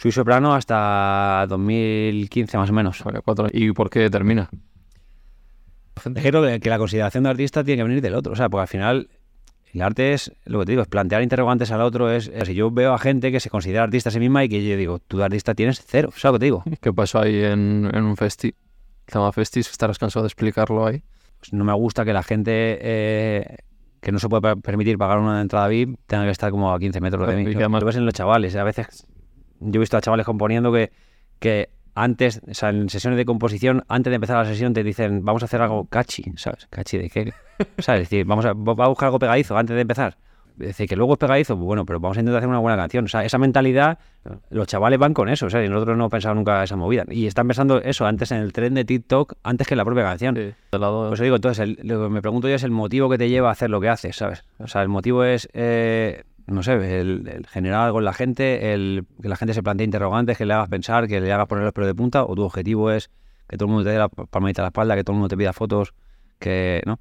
Soy soprano hasta 2015 más o menos. Vale, cuatro- ¿Y por qué termina? Es que creo que- la consideración de artista tiene que venir del otro, o sea, porque al final el arte es, lo que te digo, es plantear interrogantes al otro, es, es- si yo veo a gente que se considera artista a sí misma y que yo digo, tú de artista tienes cero, ¿sabes lo que te digo? ¿Qué pasó ahí en, en un festi? Se llama Festis, estarás cansado de explicarlo ahí. Pues no me gusta que la gente eh, que no se puede per- permitir pagar una entrada VIP tenga que estar como a 15 metros de mí. y que además- Lo ves en los chavales, a veces yo he visto a chavales componiendo que, que antes, o sea, en sesiones de composición, antes de empezar la sesión te dicen, vamos a hacer algo catchy, ¿sabes? ¿Catchy de qué? ¿Sabes? Es decir, vamos a, va a buscar algo pegadizo antes de empezar. Es decir, que luego es pegadizo, pues bueno, pero vamos a intentar hacer una buena canción. O sea, esa mentalidad, los chavales van con eso, o sea, y nosotros no hemos pensado nunca esa movida. Y están pensando eso antes en el tren de TikTok, antes que en la propia canción. Sí. Pues digo, entonces, el- lo que me pregunto yo es el motivo que te lleva a hacer lo que haces, ¿sabes? O sea, el motivo es, eh, no sé, el, el generar algo en la gente, el que la gente se plantee interrogantes, que le hagas pensar, que le hagas poner los pelos de punta, o tu objetivo es que todo el mundo te dé la palmadita a la espalda, que todo el mundo te pida fotos, que, ¿no?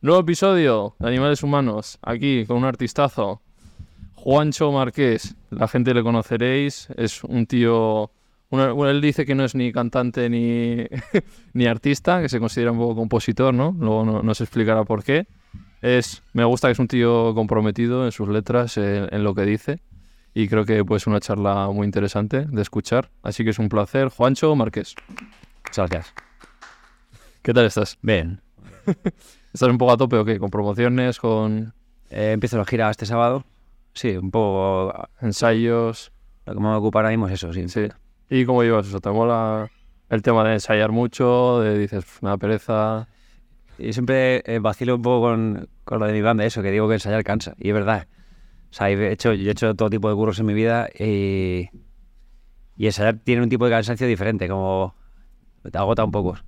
Nuevo episodio de Animales Humanos, aquí con un artistazo, Juancho Marqués. La gente le conoceréis, es un tío... una- bueno, él dice que no es ni cantante ni, ni artista, que se considera un poco compositor, ¿no? Luego no- nos explicará por qué. Es, me gusta que es un tío comprometido en sus letras, en, en lo que dice. Y creo que pues una charla muy interesante de escuchar. Así que es un placer. Juancho Marqués, Muchas gracias. ¿qué tal estás? Bien. ¿Estás un poco a tope o qué? ¿Con promociones, con Eh, empiezo la gira este sábado. Sí, un poco... ensayos? Lo que me va a ocupar ahora mismo es eso, sí. Sí. ¿Y cómo llevas eso? ¿Te mola el tema de ensayar mucho? De dices, "Pf, me da pereza. Y siempre eh, vacilo un poco con, con lo de mi banda, eso, que digo que ensayar cansa. Y es verdad. O sea, he hecho, yo he hecho todo tipo de curros en mi vida y, y ensayar tiene un tipo de cansancio diferente, como te agota un poco.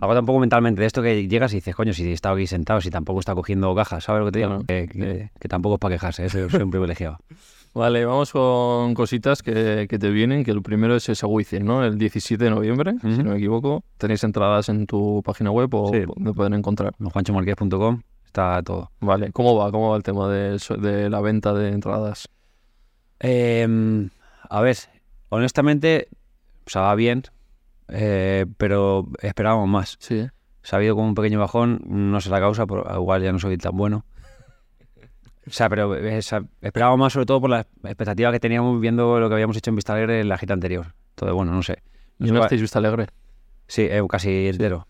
Agota un poco mentalmente de esto que llegas y dices, coño, si he estado aquí sentado, si tampoco está cogiendo cajas, ¿sabes lo que te digo? Claro. Que, que- que tampoco es para quejarse, eso soy un privilegiado. Vale, vamos con cositas que, que te vienen, que el primero es ese Wizzing, ¿no? El 17 de noviembre, si no me equivoco. ¿Tenéis entradas en tu página web o Sí. dónde pueden encontrar? En juanchomarquez.com está todo. Vale, ¿cómo va? ¿Cómo va el tema de, la venta de entradas? Em, a ver, honestamente, o sea, va bien, eh, pero esperábamos más. Sí, ¿eh? Se ha habido como un pequeño bajón, no sé la causa, pero igual ya no soy tan bueno. O sea, pero eh, esa- esperábamos más sobre todo por la expectativa que teníamos viendo lo que habíamos hecho en Vista Alegre en la gira anterior. Entonces, bueno, no sé. ¿Y no estáis Vista Alegre? Sí, eh, casi entero.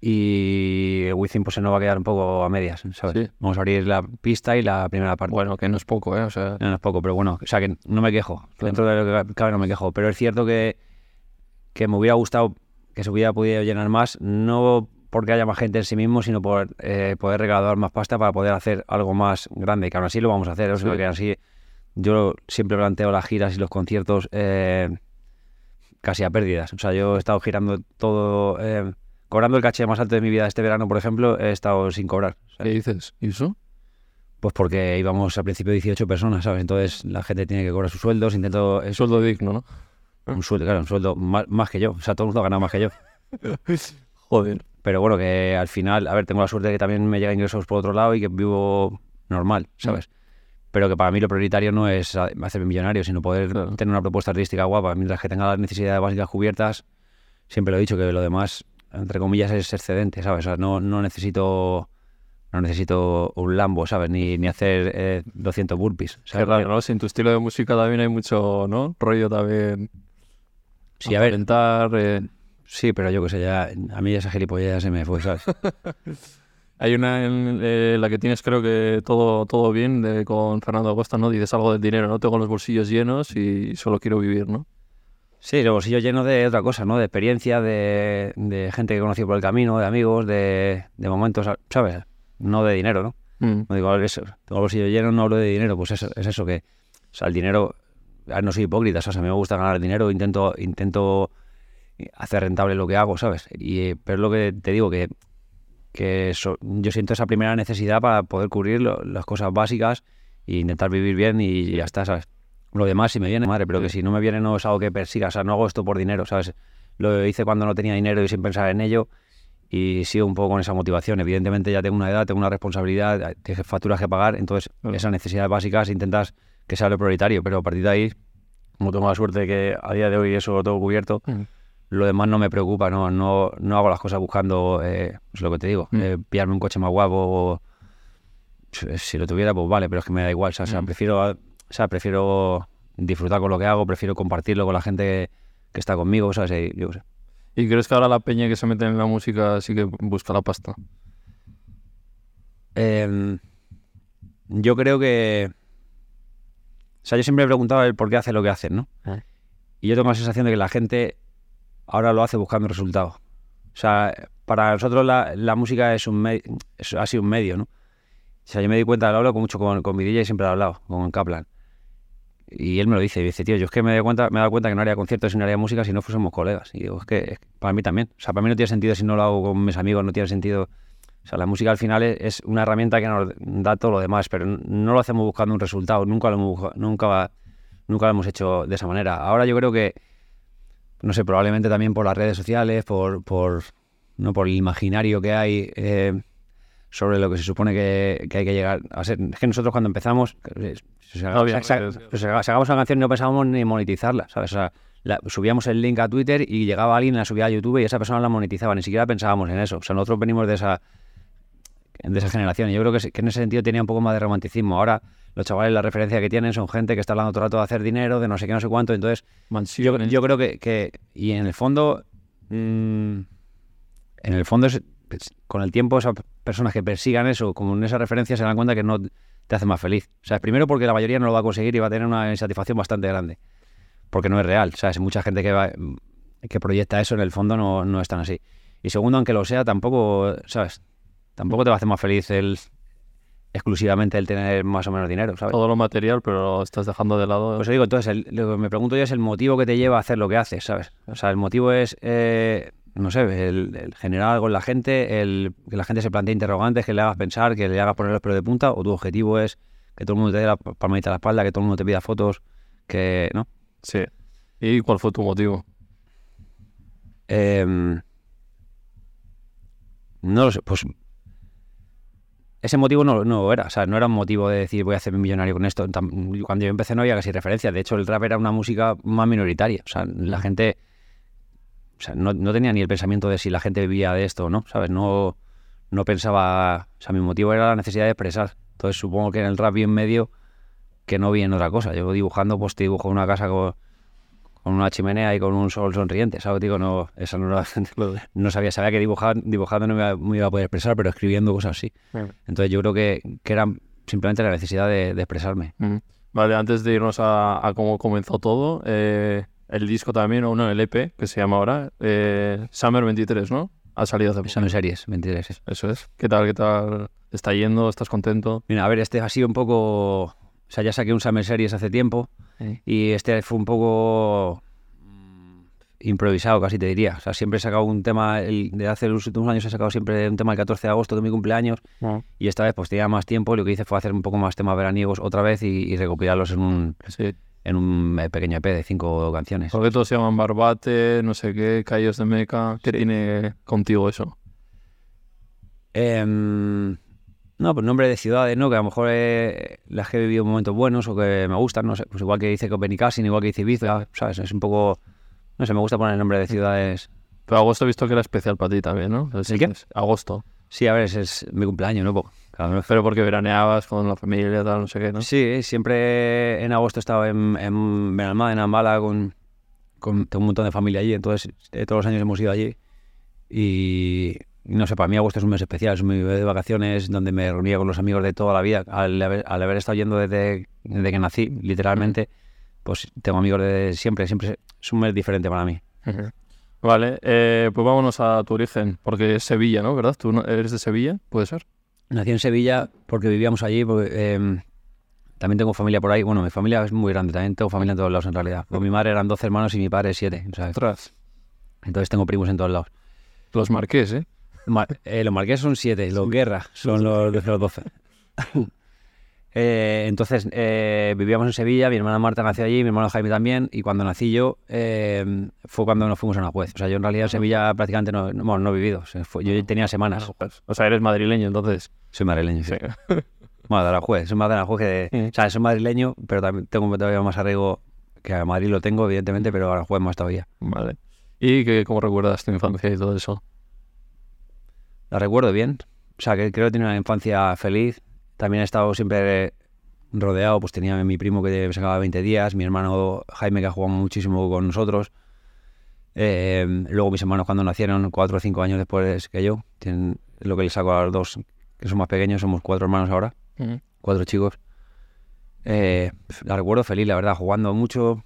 Y el Wizzing pues se nos va a quedar un poco a medias, ¿sabes? Sí. Vamos a abrir la pista y la primera parte. Bueno, que no es poco, ¿eh? O sea, No, no es poco, pero bueno, o sea que no me quejo. Dentro de lo que cabe no me quejo. Pero es cierto que, que me hubiera gustado que se hubiera podido llenar más, no porque haya más gente en sí mismo, sino por eh, poder recaudar más pasta para poder hacer algo más grande. Que aún así lo vamos a hacer, sea, Sí. que así yo siempre planteo las giras y los conciertos eh, casi a pérdidas. O sea, yo he estado girando todo, eh, cobrando el caché más alto de mi vida este verano, por ejemplo, he estado sin cobrar. ¿qué dices? ¿Y eso? Pues porque íbamos al principio 18 personas, ¿sabes? Entonces la gente tiene que cobrar sus sueldos, intento... Es sueldo digno, ¿no? un sueldo, claro, un sueldo más, más que yo. O sea, todo el mundo ha ganado más que yo. Joder. Pero bueno, que al final, a ver, tengo la suerte de que también me llegan ingresos por otro lado y que vivo normal, ¿sabes? Pero que para mí lo prioritario no es hacerme millonario, sino poder Claro. tener una propuesta artística guapa. Mientras que tenga las necesidades básicas cubiertas, siempre lo he dicho, que lo demás, entre comillas, es excedente, ¿sabes? O sea, no, no necesito... No necesito un Lambo, ¿sabes? Ni, ni hacer eh, 200 burpees. ¿sabes? raro, ¿no? Si en tu estilo de música también hay mucho, ¿no? Rollo también. Sí, a ver, eh, Sí, pero yo que sé, ya, a mí esa gilipollez ya se me fue, ¿sabes? Hay una en eh, la que tienes, creo que todo, todo bien, de, con Fernando Acosta, ¿no? Dices algo del dinero, ¿no? Tengo los bolsillos llenos y solo quiero vivir, ¿no? Sí, los bolsillos llenos de otra cosa, ¿no? De experiencia, de, de gente que he conocido por el camino, de amigos, de, de momentos, ¿sabes? No de dinero, ¿no? Mm. No digo eso, tengo el bolsillo lleno, no hablo de dinero, pues eso, es eso que, o sea, el dinero, no soy hipócrita, o sea, a mí me gusta ganar dinero, intento, intento hacer rentable lo que hago, ¿sabes? Y, eh, pero es lo que te digo, que, que eso- yo siento esa primera necesidad para poder cubrir lo- las cosas básicas e intentar vivir bien y ya está, ¿sabes? Lo demás, si me viene, madre, pero que si no me viene no es algo que persiga, o sea, no hago esto por dinero, ¿sabes? Lo hice cuando no tenía dinero y sin pensar en ello y sigo un poco con esa motivación. Evidentemente ya tengo una edad, tengo una responsabilidad, tengo facturas que pagar, entonces Claro. esas necesidades básicas intentas que sea lo prioritario, pero a partir de ahí, como tengo la suerte de que a día de hoy eso lo tengo cubierto. Lo demás no me preocupa, no, no, no hago las cosas buscando, eh, es lo que te digo, Mm. eh, pillarme un coche más guapo o si- lo tuviera, pues vale, pero es que me da igual, o sea, o sea, Mm. prefiero, o sea, prefiero disfrutar con lo que hago, prefiero compartirlo con la gente que está conmigo, ¿sabes? Y yo sé. ¿Y crees que ahora la peña que se mete en la música sí que busca la pasta? Em, yo creo que. O sea, yo siempre he preguntado el por qué hace lo que hace, ¿no? Ah. Y yo tengo la sensación de que la gente ahora lo hace buscando resultados. O sea, para nosotros la, música es un ha sido un medio, ¿no? O sea, yo me di cuenta, lo hablo mucho con, con mi DJ, siempre lo he hablado, con Kaplan. Y él me lo dice, y dice, tío, yo es que me, cuenta, me he dado cuenta que no haría conciertos y no haría música si no fuésemos colegas. Y digo, es que, para mí también. O sea, para mí no tiene sentido si no lo hago con mis amigos, no tiene sentido. O sea, la música al final es, una herramienta que nos da todo lo demás, pero no lo hacemos buscando un resultado, nunca lo hemos, nunca, nunca lo hemos hecho de esa manera. Ahora yo creo que, no sé, probablemente también por las redes sociales, por, por, no por el imaginario que hay eh, sobre lo que se supone que, que hay que llegar a ser. Es que nosotros cuando empezamos, eh, si sacamos una canción no pensábamos ni monetizarla, ¿sabes? O sea, la- subíamos el link a Twitter y llegaba alguien, la subía a YouTube y esa persona la monetizaba, ni siquiera pensábamos en eso. O sea, nosotros venimos de esa de esa generación y yo creo que en ese sentido tenía un poco más de romanticismo. Ahora los chavales la referencia que tienen son gente que está hablando todo el rato de hacer dinero, de no sé qué, no sé cuánto, entonces yo, yo creo que, que- y en el fondo, mm, en el fondo, es- es- con el tiempo, esas personas que persigan eso, como en esa referencia, se dan cuenta que no te hace más feliz. O sea, primero porque la mayoría no lo va a conseguir y va a tener una insatisfacción bastante grande, porque no es real. ¿sabes? Mucha gente que, va, que proyecta eso, en el fondo, no, no es tan así. Y segundo, aunque lo sea, tampoco, ¿sabes? Tampoco te va a hacer más feliz el exclusivamente el tener más o menos dinero, ¿sabes? Todo lo material, pero lo estás dejando de lado. Pues digo, entonces, el- lo que me pregunto yo es el motivo que te lleva a hacer lo que haces, ¿sabes? O sea, el motivo es, eh, no sé, el, el generar algo en la gente, el que la gente se plantee interrogantes, que le hagas pensar, que le hagas poner los pelos de punta, o tu objetivo es que todo el mundo te dé la palmadita a la espalda, que todo el mundo te pida fotos, que, ¿no? Sí. ¿Y cuál fue tu motivo? Em, no lo sé, pues ese motivo no, era, o sea, no era un motivo de decir voy a hacerme millonario con esto. Cuando yo empecé no había casi referencia, de hecho el rap era una música más minoritaria, o sea, la gente, o sea, no, no tenía ni el pensamiento de si la gente vivía de esto o no, ¿sabes? No, no pensaba, o sea, mi motivo era la necesidad de expresar. Entonces supongo que en el rap vi en medio que no vi en otra cosa. Yo dibujando, pues te dibujo una casa con, con una chimenea y con un sol sonriente, ¿sabes? Digo, no, eso no, lo- no sabía, sabía que dibujando no me iba, me iba a poder expresar, pero escribiendo cosas sí. Entonces yo creo que, que era simplemente la necesidad de, de expresarme. Mm. Vale, antes de irnos a, a cómo comenzó todo, eh, el disco también, o no, el EP, que se llama ahora, eh, Summer 23, ¿no? Ha salido hace poco. Son series, 23. eso. Es. ¿Qué tal, qué tal? ¿Te está yendo? ¿Estás contento? Mira, a ver, este ha sido un poco... O sea, ya saqué un Summer Series hace tiempo y este fue un poco mm, improvisado, casi te diría. O sea, siempre he sacado un tema, el, de hace los últimos años he sacado siempre un tema el 14 de agosto de mi cumpleaños y esta vez pues tenía más tiempo y lo que hice fue hacer un poco más temas veraniegos otra vez y, y recopilarlos en un, Sí. en un eh, pequeño EP de cinco canciones. Porque todos se llaman Barbate, no sé qué, Callos de Meca. ¿Qué tiene contigo eso? Em, no, pues nombre de ciudades, ¿no? Que a lo mejor eh, las que he vivido momentos buenos o que me gustan, no sé. Pues igual que dice Copenhagen, igual que dice Ibiza, ¿sabes? Es un poco... No sé, me gusta poner el nombre de ciudades... Pero agosto he visto que era especial para ti también, ¿no? ¿El qué? agosto. Sí, a ver, es, es mi cumpleaños, ¿no? Claro, Pero porque veraneabas con la familia, tal, no sé qué, ¿no? Sí, siempre en agosto estaba en, en Benalmádena, en Ambala, con, con tengo un montón de familia allí, entonces eh, todos los años hemos ido allí. Y no sé, para mí agosto es un mes especial, es un mes de vacaciones donde me reunía con los amigos de toda la vida. Al haber, al haber estado yendo desde, desde que nací, literalmente, pues tengo amigos de siempre, siempre es un mes diferente para mí. Vale, eh, pues vámonos a tu origen, porque es Sevilla, ¿no? ¿Verdad? ¿Tú eres de Sevilla? ¿Puede ser? Nací en Sevilla porque vivíamos allí. porque, em, también tengo familia por ahí. Bueno, mi familia es muy grande. También tengo familia en todos lados, en realidad. Con mi madre eran 12 hermanos y mi padre 7. Ostras. Entonces tengo primos en todos lados. Los marqués, ¿eh? Eh, los marqueses son 7. Los guerra son los, los 12. Eh, entonces eh, vivíamos en Sevilla, mi hermana Marta nació allí, mi hermano Jaime también, y cuando nací yo fue cuando nos fuimos a una juez. O sea, yo en realidad en Sevilla prácticamente no, no, he vivido, o sea, fue- yo tenía semanas. O sea, eres madrileño, entonces. Soy madrileño, sí. Sí. Bueno, de Aranjuez, soy más de Aranjuez que de... Mm. O sea, soy madrileño, pero también tengo todavía más arraigo que a Madrid lo tengo, evidentemente, pero a Aranjuez más todavía. Vale. ¿Y qué, cómo recuerdas tu infancia y todo eso? La recuerdo bien. O sea, que creo que tiene una infancia feliz. También he estado siempre rodeado, pues tenía a mi primo que me sacaba 20 días, mi hermano Jaime que ha jugado muchísimo con nosotros. Eh, luego mis hermanos cuando nacieron, cuatro o cinco años después que yo, tienen lo que les saco a los dos que son más pequeños, somos cuatro hermanos ahora, cuatro chicos. Eh, la recuerdo feliz, la verdad, jugando mucho.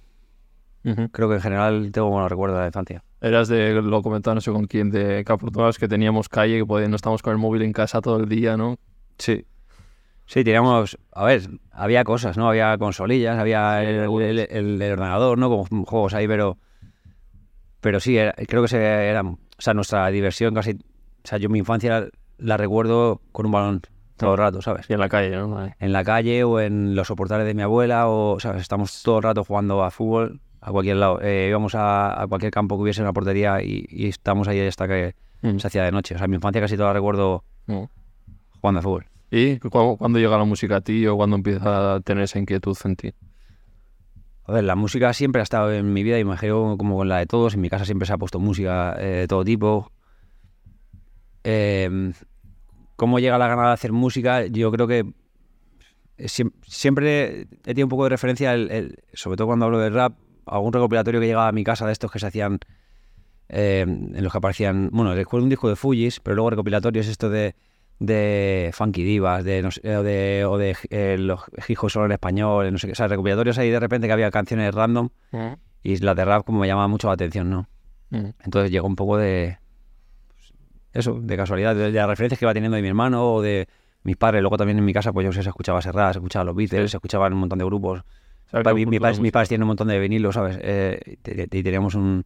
Creo que en general tengo buenos recuerdos de la infancia. Eras de, lo comentaba no sé con quién, de que afortunados que teníamos calle, que podíamos, no estábamos con el móvil en casa todo el día, ¿no? Sí. Sí, teníamos, a ver, había cosas, ¿no? Había consolillas, había el, el- el- el ordenador, ¿no? Como juegos ahí, pero pero sí, era- creo que se era, o sea, nuestra diversión casi, o sea, yo mi infancia la recuerdo con un balón todo el rato, ¿sabes? Y en la calle, ¿no? En la calle o en los soportales de mi abuela o, ¿sabes? Estamos todo el rato jugando a fútbol a cualquier lado. Eh, íbamos a, a cualquier campo que hubiese una portería y, y estamos ahí hasta que Mm. se hacía de noche. O sea, mi infancia casi toda la recuerdo Mm. jugando a fútbol. ¿Y cu- cuándo llega la música a ti o cuándo empieza a tener esa inquietud en ti? A ver, la música siempre ha estado en mi vida imagino como con la de todos. En mi casa siempre se ha puesto música eh, de todo tipo. Eh, ¿Cómo llega la gana de hacer música? Yo creo que siem- siempre he tenido un poco de referencia, el- el- sobre todo cuando hablo de rap, algún recopilatorio que llegaba a mi casa de estos que se hacían, eh, en los que aparecían, bueno, recuerdo un disco de Fujis, pero luego recopilatorios esto de, de Funky Divas, de, no sé, o de, o de eh, los hijos solo en español, no sé qué, o sea, recopilatorios ahí de repente que había canciones random y las de rap como me llamaba mucho la atención, ¿no? Mm. Entonces llegó un poco de pues, eso, de casualidad, de, de las referencias que iba teniendo de mi hermano o de mis padres. Luego también en mi casa, pues yo sé, se escuchaba Serrat, se escuchaba los Beatles, Sí. se escuchaban un montón de grupos. Mi- mi tienen un montón de vinilos, ¿sabes? Eh, y te- y teníamos un...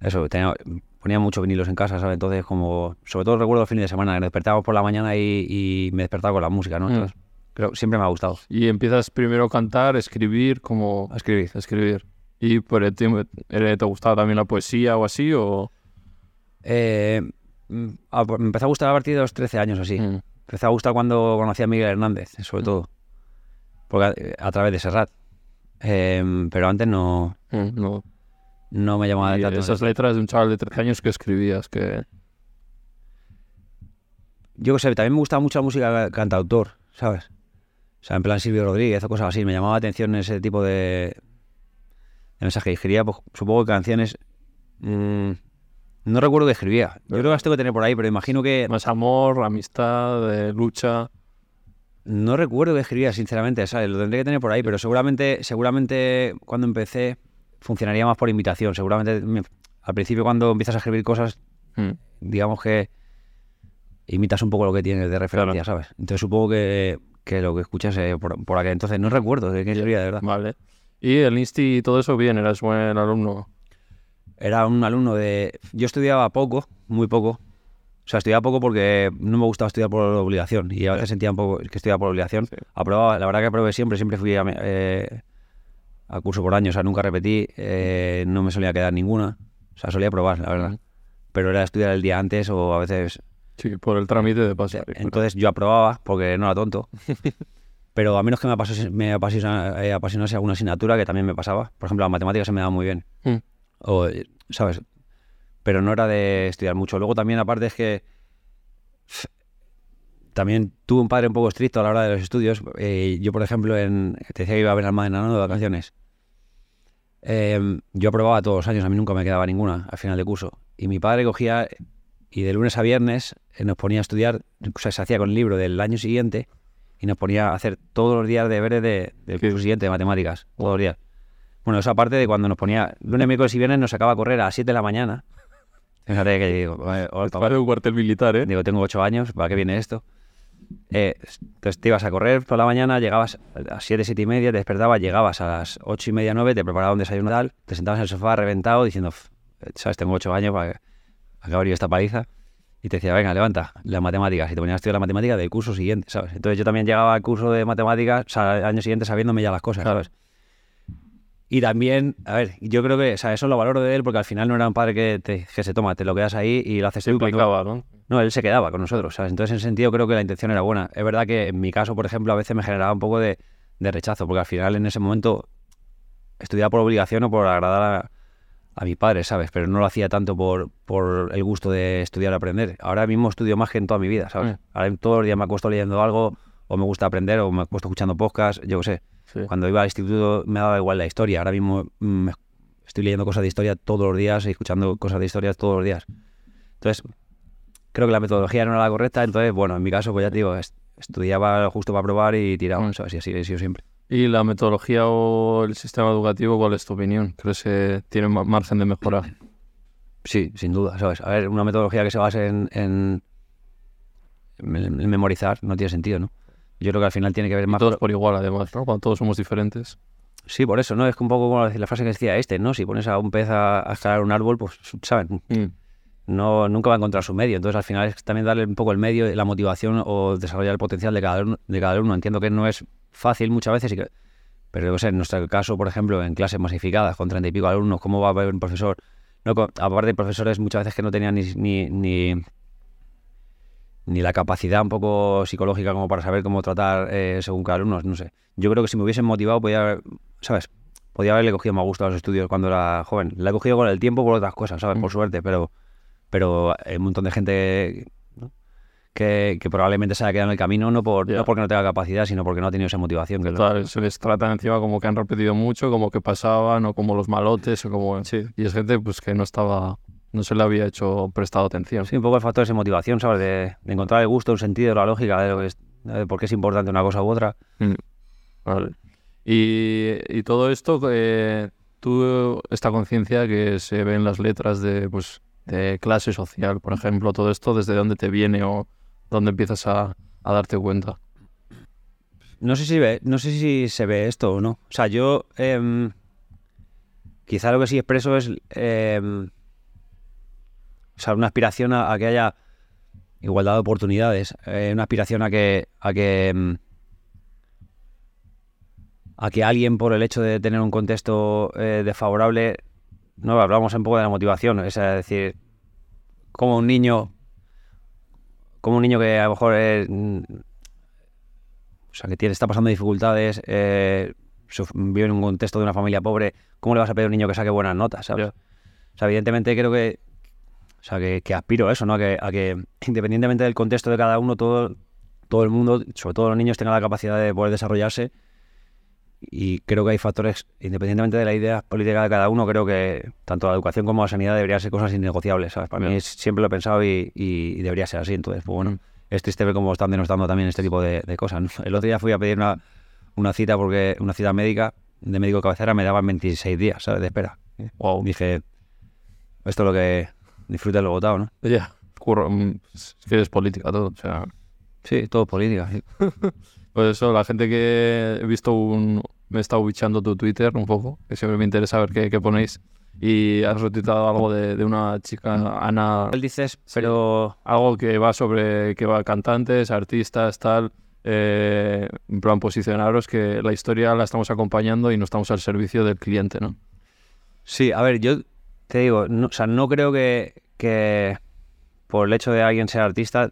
Eso, tenía, ponía muchos vinilos en casa, ¿sabes? Entonces, como... Sobre todo recuerdo los fines de semana, que nos despertábamos por la mañana y, y me despertaba con la música, ¿no? Mm. Entonces, creo, siempre me ha gustado Y empiezas primero a cantar, escribir, como a escribir. escribir. ¿Y por el tiempo, eh, te gustaba también la poesía o así? O... Eh, mm, ah, pues me empezó a gustar a partir de los 13 años así. Mm. Empezó a gustar cuando conocí a Miguel Hernández, sobre Mm. todo. Porque a, a través de Serrat. Em, pero antes no, Mm, no. no me llamaba Y tanto. esas letras de un chaval de 13 años que escribías, que... Yo que sé, también me gustaba mucho la música ca- cantautor, ¿sabes? O sea, en plan Silvio Rodríguez o cosas así. Me llamaba la atención ese tipo de, de mensaje. Y escribía, pues, supongo que canciones. mm, no recuerdo que escribía. Yo creo que las tengo que tener por ahí, pero imagino que. Más amor, amistad, eh, lucha... No recuerdo que escribía, sinceramente, ¿sabes? Lo tendré que tener por ahí, pero seguramente, seguramente cuando empecé funcionaría más por invitación. Seguramente me- al principio cuando empiezas a escribir cosas, Mm. digamos que imitas un poco lo que tienes de referencia, ¿sabes? Entonces supongo que, que lo que escuchas eh, por, por aquel entonces no recuerdo de qué escribía, de verdad. Vale. Y el Insti y todo eso, bien, eras buen alumno. Era un alumno de... Yo estudiaba poco, muy poco. O sea, estudiaba poco porque no me gustaba estudiar por obligación y a veces sentía un poco que estudiaba por obligación. Sí. Aprobaba, la verdad que aprobé siempre, siempre fui a, eh, a curso por año, o sea, nunca repetí, eh, no me solía quedar ninguna. O sea, solía probar, la verdad. Pero era estudiar el día antes o a veces... Sí, por el trámite de pasar. Entonces yo aprobaba porque no era tonto. Pero a menos que me, apasase- me apasiona- eh, apasionase alguna asignatura que también me pasaba. Por ejemplo, la matemática se me daba muy bien. Mm. O, ¿sabes? Pero no era de estudiar mucho. Luego también, aparte, es que también tuve un padre un poco estricto a la hora de los estudios. Eh, yo, por ejemplo, en, te decía que iba a ver al Madre Nano de vacaciones. Eh, yo aprobaba todos los años, a mí nunca me quedaba ninguna al final de curso. Y mi padre cogía y de lunes a viernes eh, nos ponía a estudiar, o sea, se hacía con el libro del año siguiente y nos ponía a hacer todos los días deberes de, del curso siguiente de matemáticas, todos los días. Bueno, eso aparte de cuando nos ponía lunes, miércoles y viernes nos sacaba a correr a las 7 de la mañana. Fíjate que digo. Parece un cuartel militar, ¿eh? digo, tengo 8 años, ¿para qué viene esto? Eh, entonces te ibas a correr por la mañana, llegabas a las 7, 7 y media, te despertabas, llegabas a las 8 y media, 9, te preparaba un desayuno tal, te sentabas en el sofá reventado diciendo, "F- ¿sabes? Tengo 8 años para acabar yo esta paliza. y te decía, venga, levanta las matemáticas. Y te ponías a estudiar la matemática del curso siguiente, ¿sabes? Entonces yo también llegaba al curso de matemáticas, o sea, al año siguiente sabiéndome ya las cosas, ¿sabes? Y también, a ver, yo creo que, o sea, eso lo valoro de él porque al final no era un padre que, te- que se toma, te lo quedas ahí y lo haces tú. cuando- ¿no? No, él se quedaba con nosotros, ¿sabes? Entonces, en ese sentido, creo que la intención era buena. Es verdad que en mi caso, por ejemplo, a veces me generaba un poco de, de rechazo, porque al final, en ese momento, estudiaba por obligación o por agradar a, a mi padre, ¿sabes? Pero no lo hacía tanto por, por el gusto de estudiar y aprender. Ahora mismo estudio más que en toda mi vida, ¿sabes? Mm. Ahora todos los días me acuesto leyendo algo, o me gusta aprender, o me acuesto escuchando podcast, yo qué sé. Sí. Cuando iba al instituto me daba igual la historia. Ahora mismo mm, estoy leyendo cosas de historia todos los días y escuchando cosas de historia todos los días. Entonces, creo que la metodología no era la correcta. Entonces, bueno, en mi caso, pues ya te digo, est- estudiaba justo para probar y tiraba. Mm. así he sido siempre. ¿Y la metodología o el sistema educativo, cuál es tu opinión? ¿Crees que tiene ma- margen de mejorar? Sí, sin duda, ¿sabes? A ver, una metodología que se base en, en, en- en memorizar no tiene sentido, ¿no? Yo creo que al final tiene que ver Y más... todos por igual, además, ¿no? Cuando todos somos diferentes. Sí, por eso, ¿no? Es un poco como la frase que decía este, ¿no? Si pones a un pez a, a escalar un árbol, pues, ¿sabes? Mm. no, nunca va a encontrar su medio. Entonces, al final es también darle un poco el medio, la motivación o desarrollar el potencial de cada alumno. De cada alumno. Entiendo que no es fácil muchas veces, y que- pero sé, en nuestro caso, por ejemplo, en clases masificadas con treinta y pico alumnos, ¿cómo va a haber un profesor? No, co- aparte de profesores muchas veces que no tenían ni, ni, ni, ni la capacidad un poco psicológica como para saber cómo tratar eh, según cada alumno, no sé. Yo creo que si me hubiesen motivado, podía haber, ¿sabes? Podía haberle cogido más gusto a los estudios cuando era joven. La he cogido con el tiempo por otras cosas, ¿sabes? Por Mm. suerte, pero pero hay un montón de gente ¿no? que, que probablemente se haya quedado en el camino no, por, no porque no tenga capacidad, sino porque no ha tenido esa motivación. Que es lo- Total, se les trata encima como que han repetido mucho, como que pasaban, o como los malotes, o como... Y es gente pues que no estaba... No se le había hecho prestado atención. Sí, un poco el factor de motivación, ¿sabes? De, de encontrar el gusto, un sentido, la lógica de, lo que es, de por qué es importante una cosa u otra. Mm. Vale. Y, y todo esto, eh, tú, esta conciencia que se ve en las letras de, pues, de clase social, por ejemplo, todo esto, ¿desde dónde te viene o dónde empiezas a, a darte cuenta? No sé si ve, no sé si se ve esto o no. O sea, yo em, quizá lo que sí expreso es em, o sea, una aspiración a, a que haya igualdad de oportunidades, eh, una aspiración a que a que em, a que alguien por el hecho de tener un contexto eh, desfavorable, no hablamos un poco de la motivación, es decir, como un niño, como un niño que a lo mejor es, mm, o sea, que tiene, está pasando dificultades, eh, vive en un contexto de una familia pobre, ¿cómo le vas a pedir a un niño que saque buenas notas, sabes? O sea, evidentemente creo que, o sea, que, que aspiro a eso, ¿no? A que, a que independientemente del contexto de cada uno, todo, todo el mundo, sobre todo los niños, tengan la capacidad de poder desarrollarse. Y creo que hay factores, independientemente de la idea política de cada uno, creo que tanto la educación como la sanidad deberían ser cosas innegociables, ¿sabes? Para mí Ya. es- siempre lo he pensado y, y- debería ser así. Entonces, pues bueno, Mm. es triste ver cómo están denostando también este tipo de, de cosas. ¿no? El otro día fui a pedir una, una cita porque una cita médica de médico cabecera me daban 26 días, ¿sabes? De espera. Wow. Dije, esto es lo que disfruta el votado, ¿no? Ya. Curro- mm, es que es política todo. O sea, Sí, todo política. sí. Por eso, la gente que he visto un... Me he estado bichando tu Twitter un poco, que siempre me interesa ver qué, qué ponéis. Y has retuitado algo de, de una chica, Ana, Él dices, pero algo que va sobre que va cantantes, artistas, tal. eh, en plan, posicionaros que la historia la estamos acompañando y no estamos al servicio del cliente, ¿no? sí, a ver, yo te digo, no, o sea, no creo que, que por el hecho de alguien ser artista,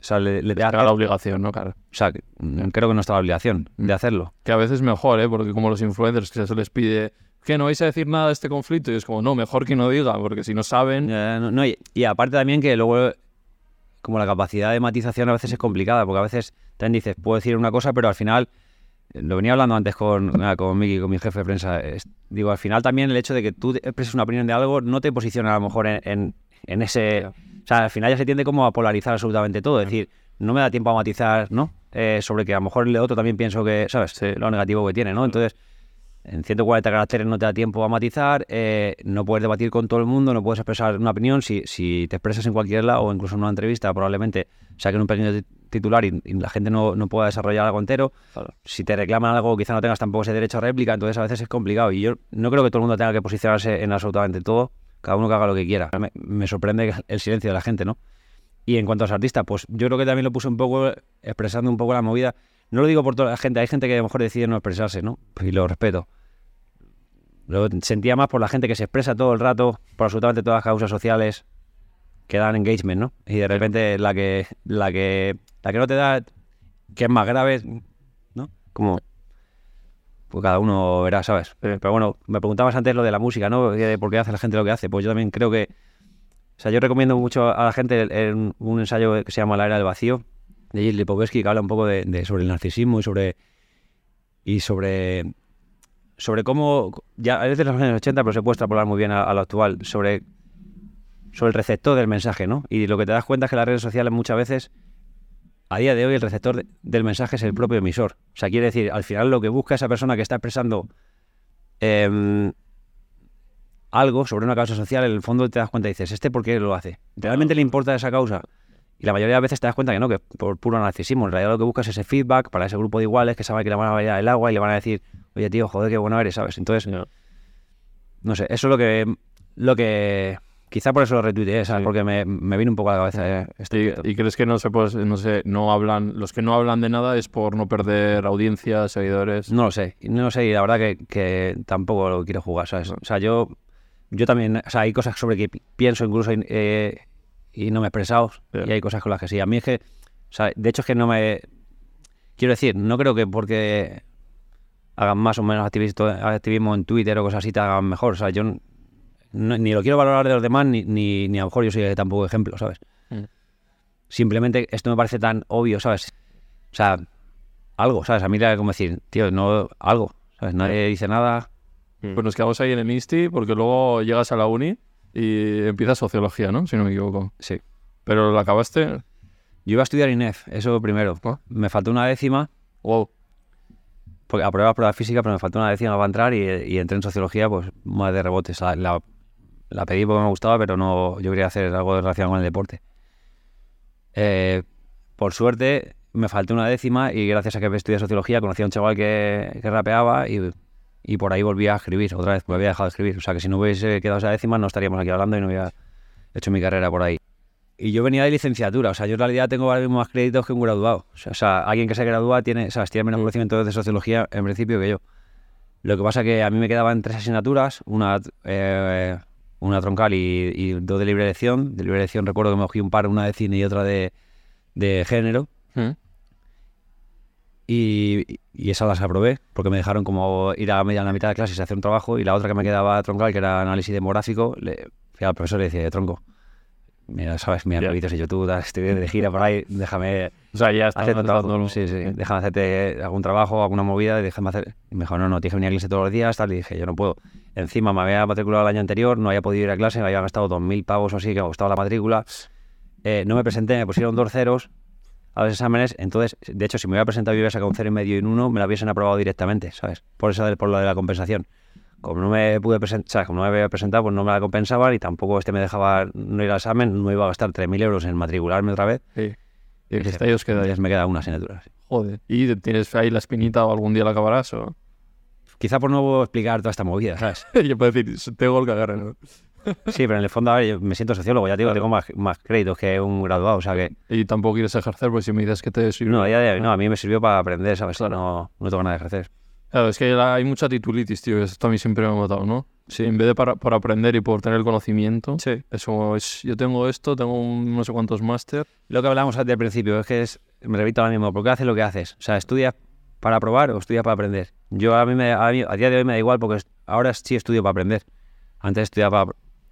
o sea, le, le la obligación, ¿no? Claro. o sea, que, mm, creo que no está la obligación Mm. de hacerlo. Que a veces mejor, ¿eh? Porque como los influencers que se les pide que no vais a decir nada de este conflicto y es como, no, mejor que no diga, porque si no saben... Eh, no, no, y, y aparte también que luego, como la capacidad de matización a veces es complicada, porque a veces también dices, puedo decir una cosa, pero al final, lo venía hablando antes con, con Miki, con mi jefe de prensa, es- digo, al final también el hecho de que tú expreses una opinión de algo no te posiciona a lo mejor en, en, en ese... O sea, al final ya se tiende como a polarizar absolutamente todo, es decir, no me da tiempo a matizar, ¿no? Eh, sobre que a lo mejor el otro también pienso que, ¿sabes? Sí. Lo negativo que tiene, ¿no? Entonces, en 140 caracteres no te da tiempo a matizar, eh, no puedes debatir con todo el mundo, no puedes expresar una opinión. Si, si te expresas en cualquier lado o incluso en una entrevista, probablemente saquen un pequeño titular y, y la gente no, no pueda desarrollar algo entero. Claro. Si te reclaman algo, quizá no tengas tampoco ese derecho a réplica, entonces a veces es complicado. Y yo no creo que todo el mundo tenga que posicionarse en absolutamente todo, cada uno que haga lo que quiera. Me, me sorprende el silencio de la gente, ¿no? Y en cuanto a los artistas, pues yo creo que también lo puse un poco expresando un poco la movida. No lo digo por toda la gente, hay gente que a lo mejor decide no expresarse, ¿no? Y lo respeto. Lo sentía más por la gente que se expresa todo el rato por absolutamente todas las causas sociales que dan engagement, ¿no? Y de repente la que la que la que no te da que es más grave, ¿no? Como pues cada uno verá, ¿sabes? Pero bueno, me preguntabas antes lo de la música, ¿no? De ¿Por qué hace la gente lo que hace? Pues yo también creo que o sea, yo recomiendo mucho a la gente el- el- un ensayo que se llama La era del vacío de Gilles Lipovetsky que habla un poco de, de- sobre el narcisismo y sobre y sobre sobre cómo ya es de los años 80 pero se puede extrapolar muy bien a, a lo actual sobre sobre el receptor del mensaje, ¿no? Y lo que te das cuenta es que las redes sociales muchas veces a día de hoy el receptor de- del mensaje es el propio emisor. O sea, quiere decir, al final lo que busca esa persona que está expresando em, algo sobre una causa social, en el fondo te das cuenta y dices, ¿este por qué lo hace? ¿Realmente le importa esa causa? Y la mayoría de veces te das cuenta que no, que por puro narcisismo. En realidad lo que buscas es ese feedback para ese grupo de iguales que sabe que le van a bailar el agua y le van a decir, oye tío, joder, qué bueno eres, ¿sabes? Entonces, Ya. no sé, eso es lo que, lo que quizá por eso lo retuiteé, ¿sabes? Sí. Porque me, me vino un poco a la cabeza eh, este ¿Y, crees que no se puede, no sé, no hablan, los que no hablan de nada es por no perder audiencia, seguidores? No lo sé, no lo sé y la verdad que, que tampoco lo quiero jugar, ¿sabes? O sea, yo, yo también, o sea, hay cosas sobre que pi- pienso incluso eh, y no me he expresado y hay cosas con las que sí. A mí es que, o sea, de hecho es que no me... Quiero decir, no creo que porque hagan más o menos activismo, en Twitter o cosas así te hagan mejor. O sea, yo no- ni lo quiero valorar de los demás ni, ni, ni a lo mejor yo soy tampoco ejemplo, ¿sabes? Mm. Simplemente esto me parece tan obvio, ¿sabes? O sea, algo, ¿sabes? A mí era como decir, tío, no, algo, ¿sabes? Nadie dice nada. Pues nos quedamos ahí en el Insti porque luego llegas a la uni y empiezas sociología, ¿no? Si no me equivoco. Sí. Pero la acabaste. Yo iba a estudiar INEF, eso primero. Ah. Me faltó una décima, Wow. porque aprobé la prueba física, pero me faltó una décima para entrar y, y entré en sociología, pues más de rebote. O sea, la, la pedí porque me gustaba, pero no, yo quería hacer algo relacionado con el deporte. Eh, por suerte, me faltó una décima y gracias a que estudié sociología conocí a un chaval que, que rapeaba y, y por ahí volví a escribir, otra vez, me había dejado de escribir. O sea, que si no hubiese quedado esa décima no estaríamos aquí hablando y no hubiera hecho mi carrera por ahí. Y yo venía de licenciatura, o sea, yo en realidad tengo ahora mismo más créditos que un graduado. O sea, alguien que se gradúa tiene, o sea, tiene menos conocimiento de sociología en principio que yo. Lo que pasa que a mí me quedaban tres asignaturas, una, eh, una troncal y, y dos de libre elección. De libre elección recuerdo que me cogí un par, una de cine y otra de, de género. Mm. Y, y esas las aprobé, porque me dejaron como ir a, media, a la mitad de clase y hacer un trabajo. Y la otra que me quedaba troncal, que era análisis demográfico, le fui al profesor y le decía, tronco, mira, sabes, mira, Ya. vídeos de YouTube, estoy de gira por ahí, déjame O sea, ya está. Sí, sí, déjame hacerte algún trabajo, alguna movida y déjame hacer. Y me dijo, no, no, tienes que venir a clase todos los días, tal. Y dije, yo no puedo. Encima me había matriculado el año anterior, no había podido ir a clase, me había gastado 2.000 pavos o así, que me costaba la matrícula. Eh, no me presenté, me pusieron dos ceros a los exámenes. Entonces, de hecho, si me hubiera presentado y hubiera sacado un cero y medio y un uno, me lo hubiesen aprobado directamente, ¿sabes? Por eso, por lo de la compensación. Como no me pude presentar, como no me había presentado, pues no me la compensaban y tampoco este me dejaba no ir al examen, no iba a gastar 3.000 euros en matricularme otra vez. Sí. Y Dije, que ahí os quedáis. Entonces me queda una asignatura. sí. Joder. ¿Y tienes ahí la espinita o algún día la acabarás? O... Quizá por no explicar toda esta movida, ¿sabes? Yo puedo decir, tengo el que agarrar, ¿no? Sí, pero en el fondo, a ver, yo me siento sociólogo, ya te digo, tengo más, más créditos que un graduado, o sea que... Y tampoco quieres ejercer, pues si me dices que te sirve. No, a día de hoy no, a mí me sirvió para aprender, ¿sabes? No, no tengo nada de ejercer. Claro, es que hay mucha titulitis, tío. Esto a mí siempre me ha matado, ¿no? Sí. En vez de para, por aprender y por tener el conocimiento, Sí. eso es, yo tengo esto, tengo un no sé cuántos máster. Lo que hablamos al principio es que es, me repito ahora mismo, ¿por qué haces lo que haces? O sea, ¿estudias para probar o estudias para aprender? Yo a mí, me, a, mí- a día de hoy me da igual porque ahora sí estudio para aprender. Antes estudiaba,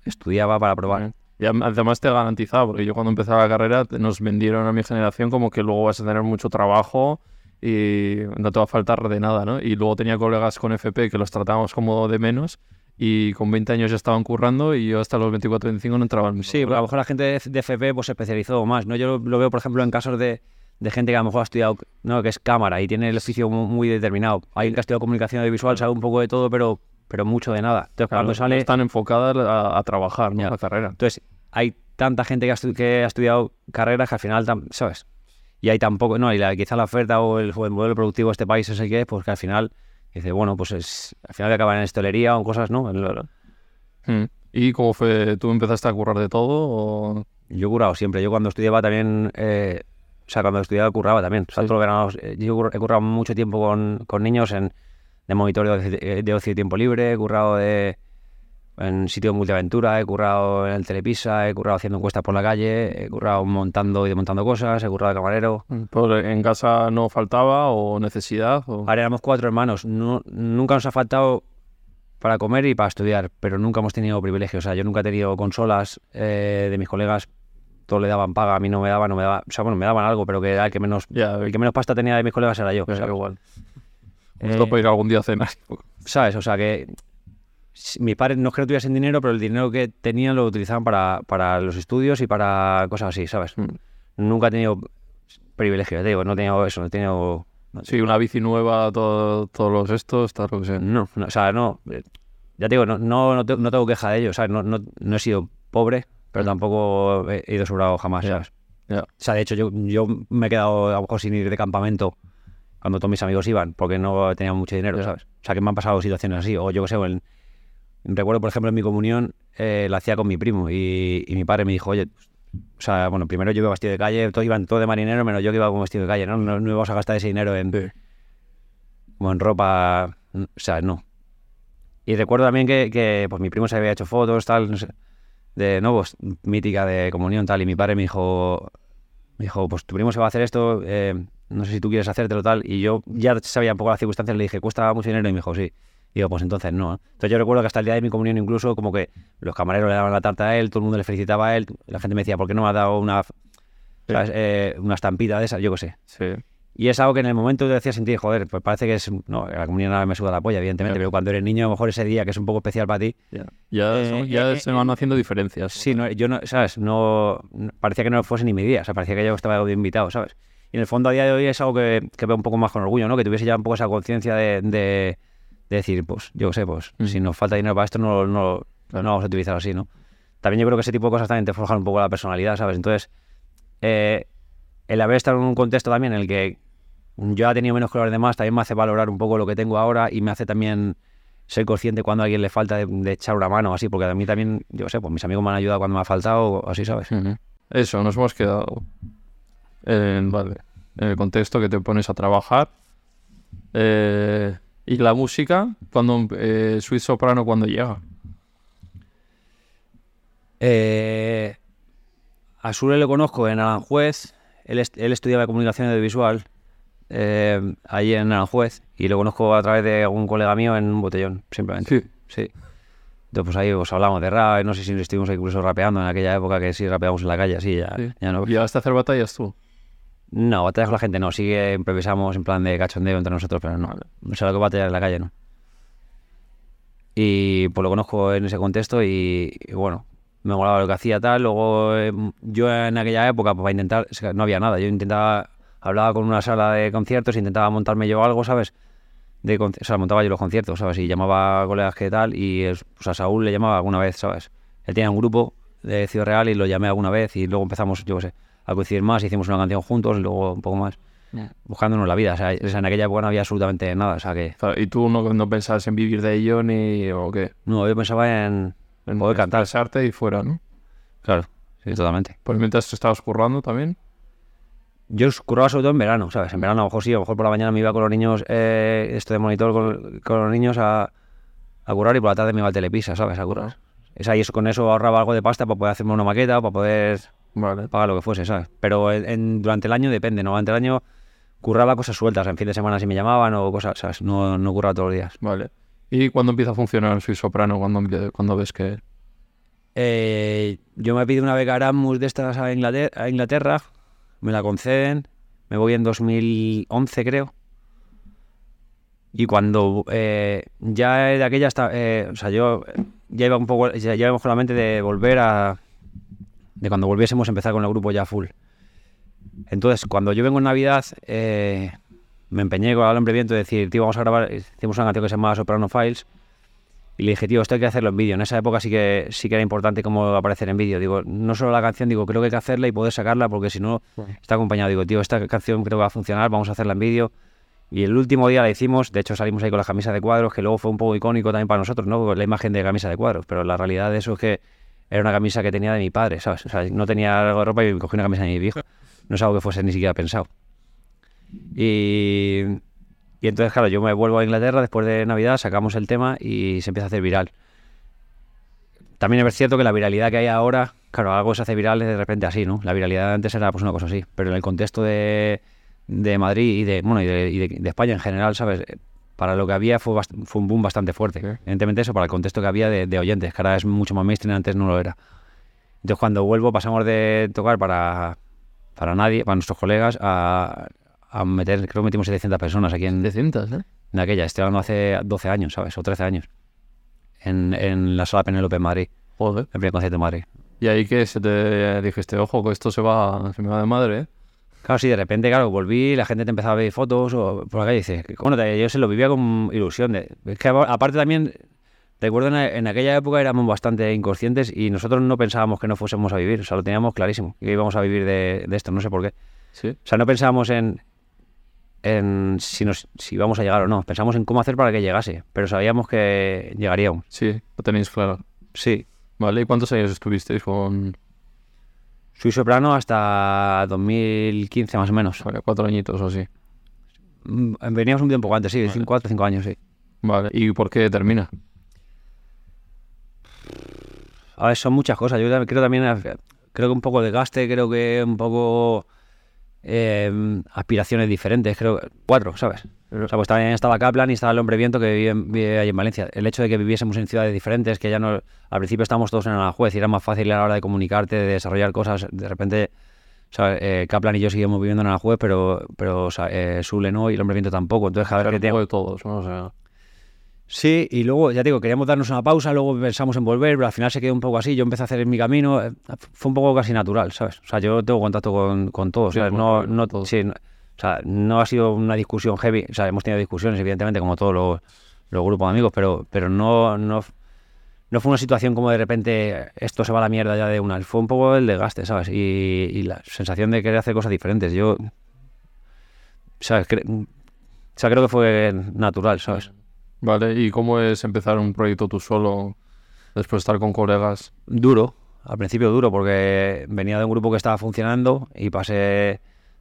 estudiaba para probar. Y además te garantizaba, porque yo cuando empezaba la carrera nos vendieron a mi generación como que luego vas a tener mucho trabajo y no te va a faltar de nada, ¿no? Y luego tenía colegas con FP que los tratábamos como de menos y con 20 años ya estaban currando y yo hasta los 24, 25 no entraba al Sí, pero a lo mejor la gente de, de FP pues, se especializó más, ¿no? Yo lo, lo veo, por ejemplo, en casos de, de gente que a lo mejor ha estudiado, ¿no? Que es cámara y tiene el oficio mu- muy, determinado. Hay que ha estudiado comunicación audiovisual, sabe un poco de todo, pero, pero mucho de nada. Entonces, Claro, cuando sale... están enfocadas a, a trabajar, ¿no? La carrera. Entonces, hay tanta gente que ha, que ha estudiado carreras que al final, ¿sabes? Y hay tampoco, no, y la, quizá la oferta o el, o el modelo productivo de este país es el que es, pues que al final dice, bueno, pues es, al final acaban en hostelería o cosas, ¿no? En lo- Mm. ¿Y cómo fue? ¿Tú empezaste a currar de todo? O... Yo he currado siempre. Yo cuando estudiaba también, eh, o sea, cuando estudiaba curraba también. O sea, Sí. todos los veranos, eh, yo he currado mucho tiempo con, con niños en, de monitoreo de, ocio- de ocio y tiempo libre, he currado de, en sitio de multiaventura, he currado en el Telepisa, he currado haciendo encuestas por la calle, he currado montando y desmontando cosas, he currado de camarero. ¿Por- ¿En casa no faltaba o necesidad? O... Ahora éramos cuatro hermanos. No- nunca nos ha faltado para comer y para estudiar, pero nunca hemos tenido privilegios. O sea, yo nunca he tenido consolas eh, de mis colegas. Todos le daban paga, a mí no me daban, no me daban. O sea, bueno, me daban algo, pero que era el que menos, el que menos pasta tenía de mis colegas era yo. me da ¿sabes? igual. Eh, para ir algún día a cenar. ¿Sabes? O sea, que mis padres no es que no tuviesen dinero, pero el dinero que tenían lo utilizaban para, para los estudios y para cosas así, ¿sabes? Mm. Nunca he tenido privilegios, te digo, no he tenido eso, no he tenido... no- Sí, una bici nueva, todo- todos los estos, tal, lo que sea. No, no, o sea, no. Ya te digo, no, no, no tengo queja de ello, ¿sabes? No, no, no he sido pobre, pero tampoco he ido sobrado jamás, Ya, ¿sabes? ya. O sea, de hecho, yo, yo me he quedado a lo mejor sin ir de campamento cuando todos mis amigos iban, porque no tenía mucho dinero. ¿sabes? O sea, que me han pasado situaciones así. O yo que sé, en- recuerdo, por ejemplo, en mi comunión, eh, la hacía con mi primo y, y mi padre me dijo, oye, o sea, bueno, primero yo iba vestido de calle, todos iban todo de marinero, menos yo que iba con vestido de calle, ¿no? No, no íbamos a gastar ese dinero en, Sí. como en ropa, o sea, no. Y recuerdo también que, que, pues mi primo se había hecho fotos, tal, no sé, de nuevos, mítica de comunión, tal, y mi padre me dijo, me dijo, pues tu primo se va a hacer esto, eh, no sé si tú quieres hacértelo, tal, y yo ya sabía un poco las circunstancias, le dije, cuesta mucho dinero, y me dijo, sí. Y digo, pues entonces no. Entonces yo recuerdo que hasta el día de mi comunión incluso como que los camareros le daban la tarta a él, todo el mundo le felicitaba a él, la gente me decía, ¿por qué no me ha dado una. Eh, una estampita de esa? Yo qué sé. Sí. Y es algo que en el momento te decía sentir, joder, pues parece que es. No, la comunión ahora me suda la polla, evidentemente, Claro. pero cuando eres niño, a lo mejor ese día que es un poco especial para ti. Ya, ya, Eh, son- ya eh, se eh, van haciendo diferencias. Sí, no, yo no, ¿sabes? No. Parecía que no fuese ni mi día, o sea, parecía que yo estaba de invitado, ¿sabes? Y en el fondo a día de hoy es algo que, que veo un poco más con orgullo, ¿no? Que tuviese ya un poco esa conciencia de, de, de decir, pues, yo sé, pues, Mm. si nos falta dinero para esto, no, no, no vamos a utilizar así, ¿no? También yo creo que ese tipo de cosas también te forjan un poco la personalidad, ¿sabes? Entonces, eh, el haber estado en un contexto también en el que yo he tenido menos que los demás, también me hace valorar un poco lo que tengo ahora y me hace también ser consciente cuando a alguien le falta de, de echar una mano así, porque a mí también, yo sé, pues mis amigos me han ayudado cuando me ha faltado, o así, ¿sabes? Eso, nos hemos quedado en, vale, en el contexto que te pones a trabajar. Eh, y la música, cuando eh, Sweet Soprano, cuando llega. Eh, a Sule lo conozco en Aranjuez, él, él estudiaba comunicación audiovisual eh, allí en Aranjuez y lo conozco a través de algún colega mío en un botellón, simplemente. Sí. Sí. Entonces, pues ahí os hablamos de rap, no sé si estuvimos incluso rapeando en aquella época que sí rapeamos en la calle, así ya, Sí. ya no. ¿Llegaste a hacer batallas tú? No, batallas con la gente no, sí que improvisamos en plan de cachondeo entre nosotros, pero no. No sé lo que batallar en la calle, ¿no? Y pues lo conozco en ese contexto y, y bueno, me molaba lo que hacía tal. Luego eh, yo en aquella época, pues para intentar, no había nada. Yo intentaba, hablaba con una sala de conciertos, intentaba montarme yo algo, ¿sabes? De, o sea, montaba yo los conciertos, ¿sabes? Y llamaba a colegas que tal y es- pues a Saúl le llamaba alguna vez, ¿sabes? Él tenía un grupo de Ciudad Real y lo llamé alguna vez y luego empezamos, yo qué sé, a coincidir más, hicimos una canción juntos y luego un poco más buscándonos la vida. O sea, en aquella época no había absolutamente nada. O sea que ¿Y tú no, no pensabas en vivir de ello ni o qué? no, yo pensaba en, en poder cantar. Expresarte y fuera, ¿no? Claro, sí, totalmente. Pues mientras tú estabas currando también. Yo curraba sobre todo en verano, ¿sabes? En verano a lo mejor sí, a lo mejor por la mañana me iba con los niños, eh, esto de monitor con, con los niños a, a currar y por la tarde me iba al Telepisa, ¿sabes? A currar. Es ahí, eso, con eso ahorraba algo de pasta para poder hacerme una maqueta o para poder Vale. pagar lo que fuese, ¿sabes? Pero en- en- durante el año depende, ¿no? Durante el año curraba cosas sueltas, en fin de semana si me llamaban o cosas, ¿sabes? No, no curraba todos los días. Vale. ¿Y cuándo empieza a funcionar Soy Soprano? ¿Cuándo, cuándo ves que...? Eh, yo me pido una beca Erasmus de estas a Inglaterra, a Inglaterra, me la conceden, me voy en 2011 creo. Y cuando eh, ya de aquella hasta, eh, o sea, yo ya iba un poco, ya, ya con la mente de volver a, de cuando volviésemos a empezar con el grupo ya full. Entonces, cuando yo vengo en Navidad, eh, me empeñé con el hombre viento de decir, tío, vamos a grabar, hicimos una canción que se llama Soprano Files. Y le dije, tío, esto hay que hacerlo en vídeo. En esa época sí que sí que era importante cómo aparecer en vídeo. Digo, no solo la canción, digo, creo que hay que hacerla y poder sacarla porque si no está acompañado. Digo, tío, esta canción creo que va a funcionar, vamos a hacerla en vídeo. Y el último día la hicimos, de hecho salimos ahí con la camisa de cuadros, que luego fue un poco icónico también para nosotros, ¿no? La imagen de camisa de cuadros, pero la realidad de eso es que era una camisa que tenía de mi padre, ¿sabes? O sea, no tenía algo de ropa y cogí una camisa de mi viejo. No es algo que fuese ni siquiera pensado. Y, y entonces, claro, yo me vuelvo a Inglaterra después de Navidad, sacamos el tema y se empieza a hacer viral. También es cierto que la viralidad que hay ahora, claro, algo se hace viral de repente así, ¿no? La viralidad antes era pues una cosa así, pero en el contexto de, de Madrid y de, bueno, y de, y de- de España en general, ¿sabes? Para lo que había fue, fue un boom bastante fuerte. Evidentemente eso, para el contexto que había de, de oyentes, que ahora es mucho más mainstream, antes no lo era. Entonces cuando vuelvo pasamos de tocar para, para nadie, para nuestros colegas, a, a meter, creo que metimos 700 personas aquí en, Decentes, ¿eh? en aquella. Estoy hablando hace 12 años, ¿sabes? O 13 años. En, en la sala Penélope en Madrid, Joder. el primer concierto en Madrid. Y ahí que se te dijiste, ojo, que esto se va, se me va de madre, ¿eh? Claro, sí, de repente, claro, volví, la gente te empezaba a ver fotos o por y dices, bueno, yo se lo vivía con ilusión. De, es que aparte también, recuerdo en, en aquella época éramos bastante inconscientes y nosotros no pensábamos que no fuésemos a vivir, o sea, lo teníamos clarísimo, que íbamos a vivir de, de esto, no sé por qué. Sí. O sea, no pensábamos en, en si, nos, si íbamos a llegar o no, pensamos en cómo hacer para que llegase, pero sabíamos que llegaríamos. Sí, lo tenéis claro. Sí, Vale, ¿y cuántos años estuvisteis con soy soprano hasta 2015 más o menos. vale, cuatro añitos o así? Mm, Veníamos un tiempo antes, sí, Vale. 5, 4 5 años, sí. Vale, ¿y por qué termina? A ver, son muchas cosas. Yo también- creo también, creo que un poco desgaste, creo que un poco eh, aspiraciones diferentes, creo cuatro, ¿sabes? O sea, pues también estaba Kaplan y estaba el hombre viento que vive, vive ahí en Valencia. El hecho de que viviésemos en ciudades diferentes, que ya no, al principio estábamos todos en la juez y era más fácil a la hora de comunicarte, de desarrollar cosas, de repente, o sea, eh, Kaplan y yo seguimos viviendo en la juez, pero, pero o sea, eh, Sule no y el hombre viento tampoco. Entonces, cada vez que tengo- de todos, ¿no? O sea, Sí, y luego, ya te digo, queríamos darnos una pausa, luego pensamos en volver, pero al final se quedó un poco así. Yo empecé a hacer mi camino, eh, fue un poco casi natural, ¿sabes? O sea, yo tengo contacto con, con todos, Sí, ¿sabes? No, no, todos. sí, no- o sea, no ha sido una discusión heavy, o sea, hemos tenido discusiones, evidentemente, como todos los, los grupos de amigos, pero, pero no, no, no fue una situación como de repente esto se va a la mierda ya de una. Fue un poco el desgaste, ¿sabes? Y, y la sensación de querer hacer cosas diferentes. Yo, ¿sabes? Cre- o sea, creo que fue natural, ¿sabes? Vale, ¿y cómo es empezar un proyecto tú solo después de estar con colegas? Duro, al principio duro, porque venía de un grupo que estaba funcionando y pasé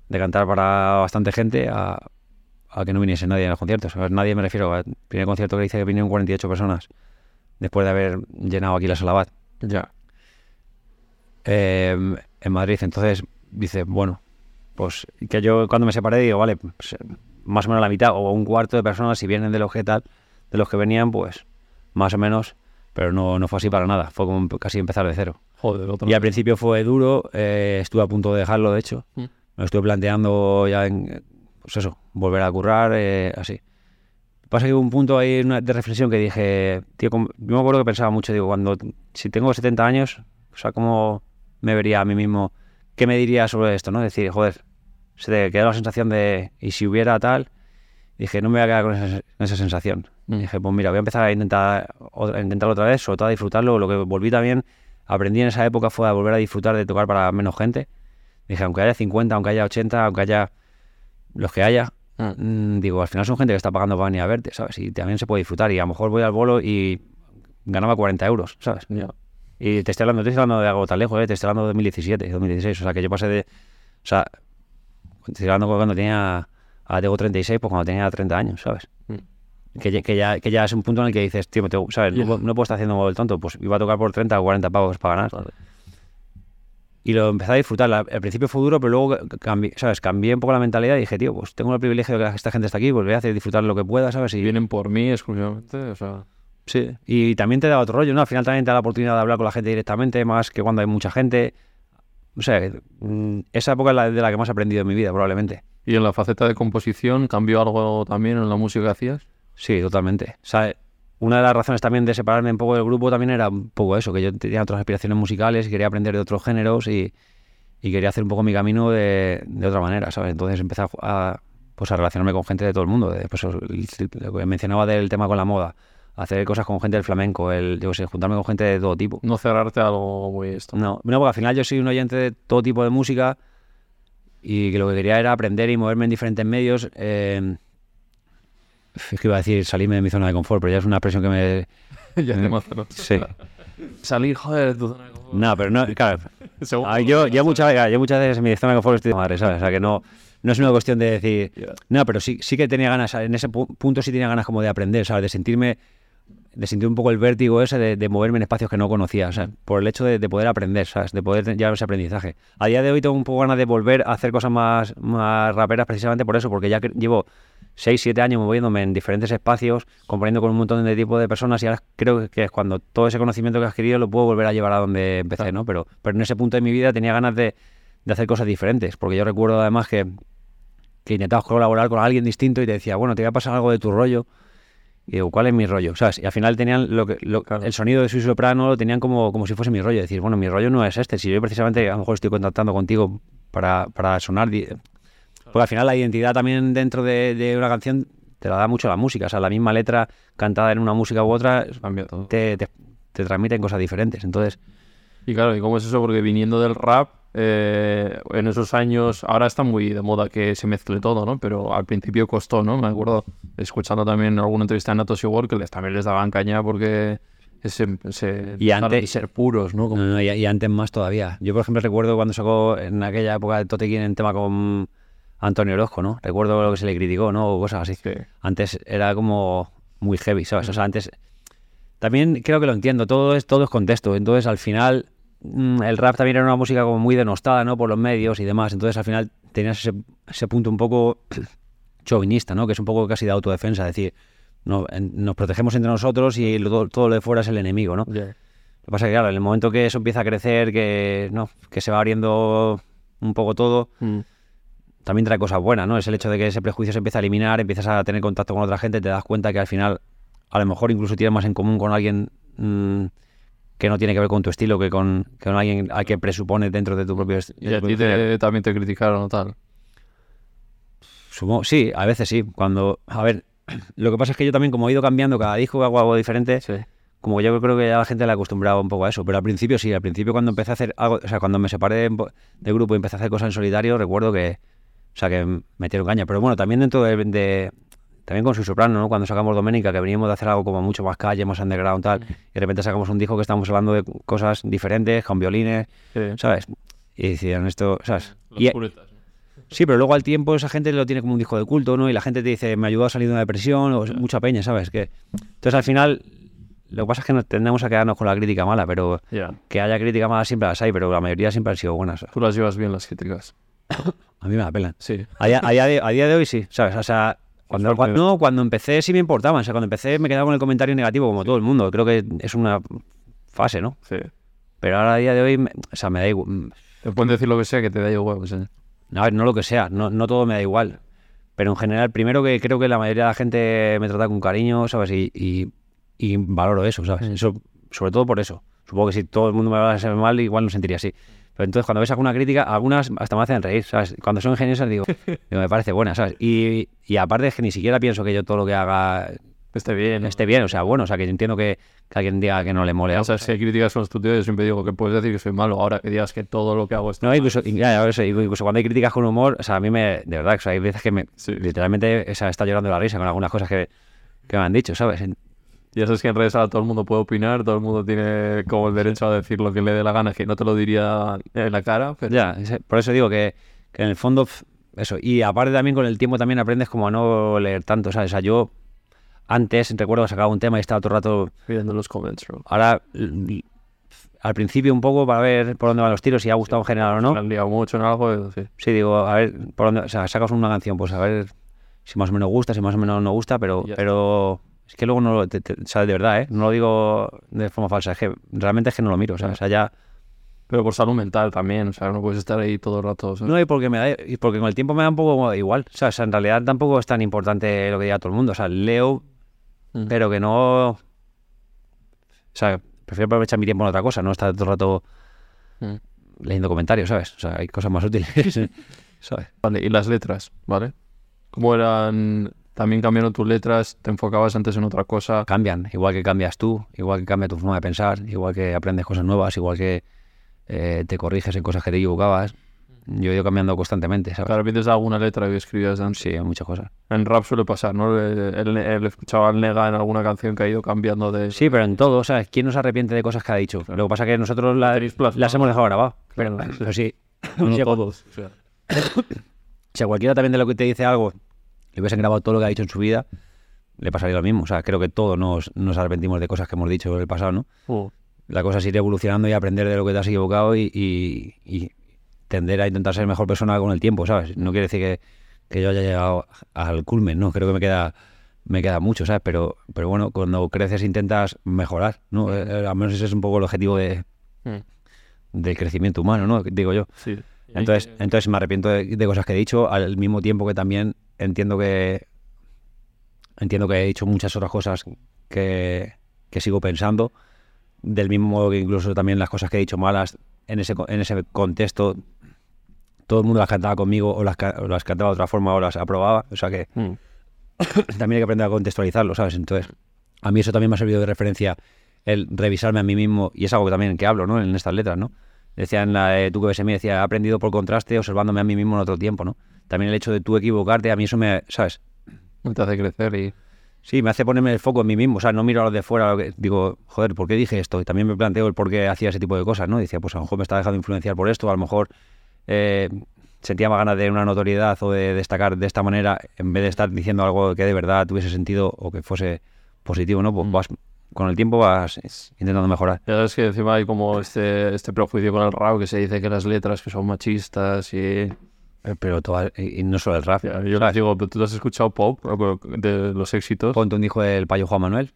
de cantar para bastante gente a, a que no viniese nadie en los conciertos. A ver, nadie me refiero al primer concierto que hice que vinieron 48 personas después de haber llenado aquí la Salabat Ya. eh, en Madrid. Entonces dice, bueno, pues que yo cuando me separé digo, vale, pues, más o menos la mitad o un cuarto de personas, si vienen de los que tal, de los que venían, pues más o menos, pero no, no fue así para nada. Fue como casi empezar de cero. Joder, otro. Y al principio fue duro, eh, estuve a punto de dejarlo, de hecho. Mm. Me estuve planteando ya en, pues eso, volver a currar, eh, así. Pasa que hubo un punto ahí una- de reflexión que dije, tío, como- yo me acuerdo que pensaba mucho, digo, cuando, si tengo 70 años, o sea, ¿cómo me vería a mí mismo? ¿Qué me diría sobre esto, no? Decir, joder, se te queda la sensación de, y si hubiera tal, dije, no me voy a quedar con esa, con esa sensación. Mm. Dije, pues mira, voy a empezar a intentar otra- a intentarlo otra vez, sobre todo a disfrutarlo. Lo que volví también, aprendí en esa época fue a volver a disfrutar de tocar para menos gente. Dije, aunque haya 50, aunque haya 80, aunque haya los que haya, Mm. mm, digo, al final son gente que está pagando para venir a verte, ¿sabes? Y también se puede disfrutar. Y a lo mejor voy al bolo y ganaba 40 euros, ¿sabes? Ya. Y te estoy hablando, te estoy hablando de algo tan lejos, ¿eh? te estoy hablando de 2017, 2016. O sea, que yo pasé de. O sea, te estoy hablando cuando tenía. Ahora tengo 36, pues cuando tenía 30 años, ¿sabes? Mm. Que, ya- que, ya, que ya es un punto en el que dices, tío, te- ¿sabes? Ya. No, no puedo estar haciendo el tonto. Pues iba a tocar por 30 o 40 pavos para ganar. Vale. Y lo empecé a disfrutar. Al principio fue duro, pero luego cambié, ¿sabes? Cambié un poco la mentalidad y dije, tío, pues tengo el privilegio de que esta gente está aquí, pues voy a hacer disfrutar lo que pueda, ¿sabes? Y, Vienen por mí exclusivamente, o sea... Sí, y también te da otro rollo, ¿no? Al final también te da la oportunidad de hablar con la gente directamente, más que cuando hay mucha gente. O sea, mm, esa época es la de la que más he aprendido en mi vida, probablemente. ¿Y en la faceta de composición cambió algo también en la música que hacías? Sí, totalmente. O sea, una de las razones también de separarme un poco del grupo también era un poco eso, que yo tenía otras aspiraciones musicales y quería aprender de otros géneros y, y quería hacer un poco mi camino de, de otra manera, ¿sabes? Entonces empecé a, a, pues a relacionarme con gente de todo el mundo. de, pues, lo que mencionaba del tema con la moda, hacer cosas con gente del flamenco, el, yo sé, juntarme con gente de todo tipo. No cerrarte a algo muy esto. No, no, porque al final yo soy un oyente de todo tipo de música y que lo que quería era aprender y moverme en diferentes medios. eh, Es que iba a decir salirme de mi zona de confort, pero ya es una expresión que me... ya ¿no? Sí. Salir, joder, de tu zona de confort. No, pero no, claro. Ah, yo, yo, muchas, veces en mi zona de confort estoy de madre, ¿sabes? O sea, que no, no es una cuestión de decir... Ya. No, pero sí, sí que tenía ganas, en ese pu- punto sí tenía ganas como de aprender, ¿sabes? De sentirme, de sentir un poco el vértigo ese de, de moverme en espacios que no conocía, o sea, por el hecho de, de poder aprender, ¿sabes? De poder llevar ese aprendizaje. A día de hoy tengo un poco ganas de volver a hacer cosas más, más raperas precisamente por eso, porque ya que llevo 6, 7 años moviéndome en diferentes espacios, componiendo con un montón de tipos de personas y ahora creo que es cuando todo ese conocimiento que he adquirido lo puedo volver a llevar a donde empecé, ¿no? Pero, pero en ese punto de mi vida tenía ganas de, de hacer cosas diferentes, porque yo recuerdo además que que intentabas colaborar con alguien distinto y te decía, bueno, te voy a pasar algo de tu rollo. Y digo, ¿cuál es mi rollo? ¿Sabes? Y al final tenían lo que, lo- Claro. el sonido de su soprano lo tenían como, como si fuese mi rollo. Decir, bueno, mi rollo no es este. Si yo precisamente a lo mejor estoy contactando contigo para, para sonar. Porque al final la identidad también dentro de, de una canción te la da mucho la música. O sea, la misma letra cantada en una música u otra te, te, te transmiten cosas diferentes. Entonces, Y claro, ¿y cómo es eso? Porque viniendo del rap, eh, en esos años, ahora está muy de moda que se mezcle todo, ¿no? Pero al principio costó, ¿no? Me acuerdo escuchando también alguna entrevista en Natos World que les, también les daban caña porque ese, ese Y antes- ser puros, ¿no? Como- No, no, y, y antes más todavía. Yo, por ejemplo, recuerdo cuando sacó en aquella época de Tote King en tema con Antonio Orozco, ¿no? Recuerdo lo que se le criticó, ¿no? O cosas así. Sí. Antes era como muy heavy, ¿sabes? O sea, antes... También creo que lo entiendo, todo es, todo es contexto. Entonces, al final, mm, el rap también era una música como muy denostada, ¿no? Por los medios y demás. Entonces, al final, tenías ese, ese punto un poco chauvinista, ¿no? Que es un poco casi de autodefensa, es decir, no, en- nos protegemos entre nosotros y lo- todo, lo de fuera es el enemigo, ¿no? Ya. Lo que pasa es que, claro, en el momento que eso empieza a crecer, que, no, que se va abriendo un poco todo, Mm. También trae cosas buenas, ¿no? Es el hecho de que ese prejuicio se empieza a eliminar, empiezas a tener contacto con otra gente, te das cuenta que al final, a lo mejor incluso tienes más en común con alguien mm, que no tiene que ver con tu estilo que con, que con alguien al que presupone dentro de tu propio est- Y a ti te- también te criticaron o tal. Sí, a veces sí. Cuando, a ver, lo que pasa es que yo también, como he ido cambiando cada disco, hago algo diferente, Sí. como yo creo que ya la gente le acostumbraba un poco a eso, pero al principio sí, al principio cuando empecé a hacer algo, o sea, cuando me separé de, del grupo y empecé a hacer cosas en solitario, recuerdo que, o sea, que metieron caña, pero bueno, también dentro de, de- también con su soprano, ¿no? Cuando sacamos Doménica, que veníamos de hacer algo como mucho más calle, más underground, tal, y de repente sacamos un disco que estamos hablando de cosas diferentes, con violines, Sí. ¿sabes? Y decían esto, ¿sabes? Los Y, puretas, ¿no? Sí, pero luego al tiempo esa gente lo tiene como un disco de culto, ¿no? Y la gente te dice, me ayudó a salir de una depresión, o mucha peña, ¿sabes? Que... Entonces al final, lo que pasa es que nos tendemos a quedarnos con la crítica mala, pero Ya. que haya crítica mala siempre las hay, pero la mayoría siempre han sido buenas. Tú las llevas bien las críticas. A mí me la pelan. Sí. A día, a día de, a día de hoy sí, ¿sabes? O sea, cuando, cuando, no, cuando empecé sí me importaban, o sea, cuando empecé me quedaba con el comentario negativo como todo el mundo, creo que es una fase, ¿no? Sí. Pero ahora a día de hoy, me- o sea, me da igual. Te pueden decir lo que sea que te da igual. o sea. A ver, no lo que sea, no, no todo me da igual. Pero en general, primero que creo que la mayoría de la gente me trata con cariño, ¿sabes? Y, y, y valoro eso, ¿sabes? Eso, sobre todo por eso. Supongo que si todo el mundo me hablase mal, igual no sentiría así. Pero entonces cuando ves alguna crítica, algunas hasta me hacen reír, ¿sabes? Cuando son ingeniosas digo, digo, me parece buena, ¿sabes? Y, y aparte es que ni siquiera pienso que yo todo lo que haga Esté bien. esté bien, o sea, bueno, o sea, que yo entiendo que, que alguien diga que no le mole. O sea, si hay críticas constructivas, yo siempre digo que puedes decir que soy malo. Ahora que digas que todo lo que hago está No, incluso, y- ya, ya, eso, incluso cuando hay críticas con humor, o sea, a mí me, de verdad, o sea, hay veces que me, Sí. literalmente, o sea, está llorando la risa con algunas cosas que, que me han dicho, ¿sabes? Ya sabes que en redes ahora todo el mundo puede opinar, todo el mundo tiene como el derecho a decir lo que le dé la gana, que no te lo diría en la cara. Pero... Ya, por eso digo que, que en el fondo, eso, y aparte también con el tiempo también aprendes como a no leer tanto, ¿sabes? O sea, yo antes, recuerdo que sacaba un tema y estaba todo el rato, Viendo los comments, bro. ahora, al principio un poco para ver por dónde van los tiros, si ha gustado en general o no. han liado mucho en algo, sí. Sí, digo, a ver, por dónde, o sea, sacas una canción, pues a ver si más o menos gusta, si más o menos no gusta, pero, pero es que luego no lo, te- te- o sea, de verdad, ¿eh? No lo digo de forma falsa, es que realmente es que no lo miro, o sea, o sea, ya... Pero por salud mental también, o sea, no puedes estar ahí todo el rato. ¿sabes? No, y porque, me da, y porque con el tiempo me da un poco igual, o sea, o sea, en realidad tampoco es tan importante lo que diga todo el mundo, o sea, leo, Mm. pero que no... O sea, prefiero aprovechar mi tiempo en otra cosa, no estar todo el rato Mm. leyendo comentarios, ¿sabes? O sea, hay cosas más útiles, ¿sabes? Vale, y las letras, ¿vale? ¿Cómo eran? También cambiaron tus letras, te enfocabas antes en otra cosa. cambian, igual que cambias tú, igual que cambia tu forma de pensar, igual que aprendes cosas nuevas, igual que eh, te corriges en cosas que te equivocabas. yo he ido cambiando constantemente, ¿Te ¿sabes? de alguna letra que escribías antes? Sí, muchas cosas. En rap suele pasar, ¿no? Él, él escuchaba al Nega en alguna canción que ha ido cambiando de... Sí, pero en todo, ¿sabes? ¿Quién no se arrepiente de cosas que ha dicho? Lo que pasa es que nosotros la- las hemos dejado grabadas. Pero, Claro. pero sí. No, todos. o sea. Si a cualquiera también de lo que te dice algo le hubiesen grabado todo lo que ha dicho en su vida, le pasaría lo mismo. O sea, creo que todos nos, nos arrepentimos de cosas que hemos dicho en el pasado, ¿no? Uh, La cosa es ir evolucionando y aprender de lo que te has equivocado y, y- y tender a intentar ser mejor persona con el tiempo, ¿sabes? No quiere decir que, que yo haya llegado al culmen, ¿no? Creo que me queda me queda mucho, ¿sabes? Pero, pero bueno, cuando creces intentas mejorar, ¿no? Eh, eh, al menos ese es un poco el objetivo de, mm, del crecimiento humano, ¿no? Digo yo. sí. Entonces, entonces me arrepiento de, de cosas que he dicho, al mismo tiempo que también entiendo que entiendo que he dicho muchas otras cosas que, que sigo pensando, del mismo modo que incluso también las cosas que he dicho malas en ese, en ese contexto, todo el mundo las cantaba conmigo o las, o las cantaba de otra forma o las aprobaba, o sea que Mm, también hay que aprender a contextualizarlo, ¿sabes? Entonces, a mí eso también me ha servido de referencia el revisarme a mí mismo, y es algo que también que hablo, ¿no? En estas letras, ¿no? Decía en la de tú que ves en mí, decía, he aprendido por contraste observándome a mí mismo en otro tiempo, ¿no? También el hecho de tú equivocarte, a mí eso me, ¿sabes? te hace crecer y... Sí, me hace ponerme el foco en mí mismo, o sea, no miro a los de fuera, digo, joder, ¿por qué dije esto? Y también me planteo el por qué hacía ese tipo de cosas, ¿no? Decía, pues a lo mejor me está dejando influenciar por esto, a lo mejor eh, sentía más ganas de una notoriedad o de destacar de esta manera, en vez de estar diciendo algo que de verdad tuviese sentido o que fuese positivo, ¿no? Pues Mm. vas, con el tiempo vas intentando mejorar. Ya sabes que encima hay como este, este prejuicio con el rap que se dice que las letras que son machistas y... Eh, Pero toda- y y no solo el rap. Ya, yo les digo, ¿pero tú has escuchado pop o de los éxitos? Ponte un hijo del payo Juan Manuel.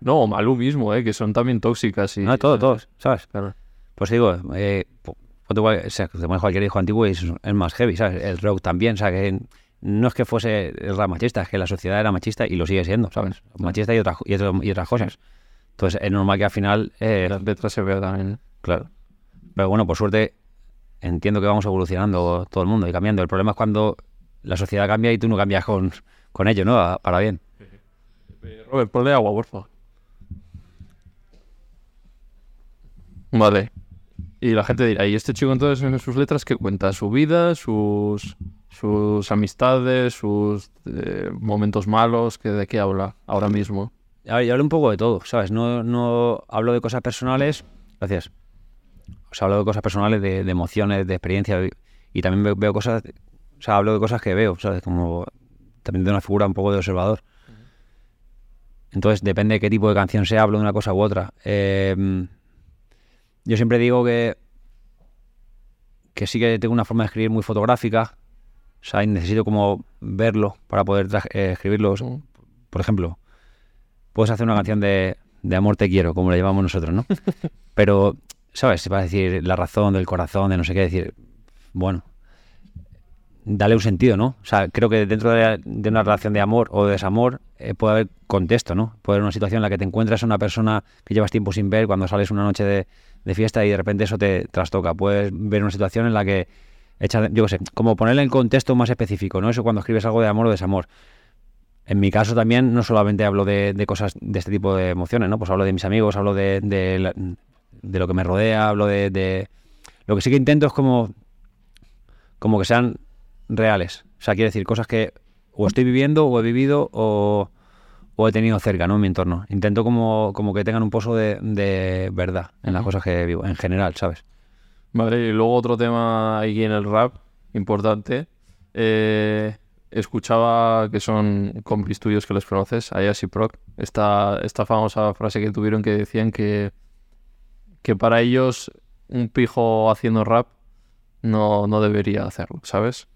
No, Malú mismo, ¿eh? Que son también tóxicas y... No, todo, todos, ¿sabes? Claro. Pues digo, eh, po- ponte cual- o sea, cualquier hijo antiguo y es, es más heavy, ¿sabes? El rock también, o sea, que no es que fuese el rap machista, es que la sociedad era machista y lo sigue siendo, ¿sabes? Machista y, otras y, otro- y otras cosas. Entonces es normal que al final, eh, Las letras se vean también. ¿eh? claro. Pero bueno, por suerte entiendo que vamos evolucionando todo el mundo y cambiando. El problema es cuando la sociedad cambia y tú no cambias con, con ello, ¿no? A- Para bien. Robert, ponle agua, por favor. Vale. Y la gente dirá, ¿y este chico entonces en sus letras qué cuenta? ¿Su vida? ¿Sus, sus amistades? ¿Sus eh, momentos malos? ¿Qué, ¿De qué habla ahora mismo? A ver, yo hablo un poco de todo, ¿sabes? No, no hablo de cosas personales. Gracias. O sea, hablo de cosas personales, de, de emociones, de experiencia. Y, también veo, veo cosas. O sea, hablo de cosas que veo, ¿sabes? Como también de una figura un poco de observador. Entonces, depende de qué tipo de canción sea, hablo de una cosa u otra. Eh, yo siempre digo que. que sí que tengo una forma de escribir muy fotográfica. O sea, y necesito como verlo para poder eh, escribirlo. Por ejemplo, puedes hacer una canción de, de amor te quiero, como le llamamos nosotros, ¿no? Pero, ¿sabes? Se va a decir la razón del corazón, de no sé qué, decir, bueno, dale un sentido, ¿no? O sea, creo que dentro de, una relación de amor o de desamor eh, puede haber contexto, ¿no? Puede haber una situación en la que te encuentras a una persona que llevas tiempo sin ver cuando sales una noche de, fiesta y de repente eso te trastoca. Puedes ver una situación en la que echar, yo qué sé, como ponerle en contexto más específico, ¿no? Eso cuando escribes algo de amor o desamor. En mi caso también no solamente hablo de, cosas de este tipo de emociones, ¿no? Pues hablo de mis amigos, hablo de, de lo que me rodea, hablo de, de... Lo que sí que intento es como, como que sean reales. O sea, quiere decir, cosas que o estoy viviendo, o he vivido, o, o he tenido cerca, ¿no? En mi entorno. Intento como, como que tengan un pozo de, de verdad en las cosas que vivo, en general, ¿sabes? Vale, y luego otro tema aquí en el rap, importante. Eh, escuchaba que son compis tuyos que los conoces, Ayas y Proc, esta, esta famosa frase que tuvieron que decían que, que para ellos un pijo haciendo rap no, no debería hacerlo, ¿sabes?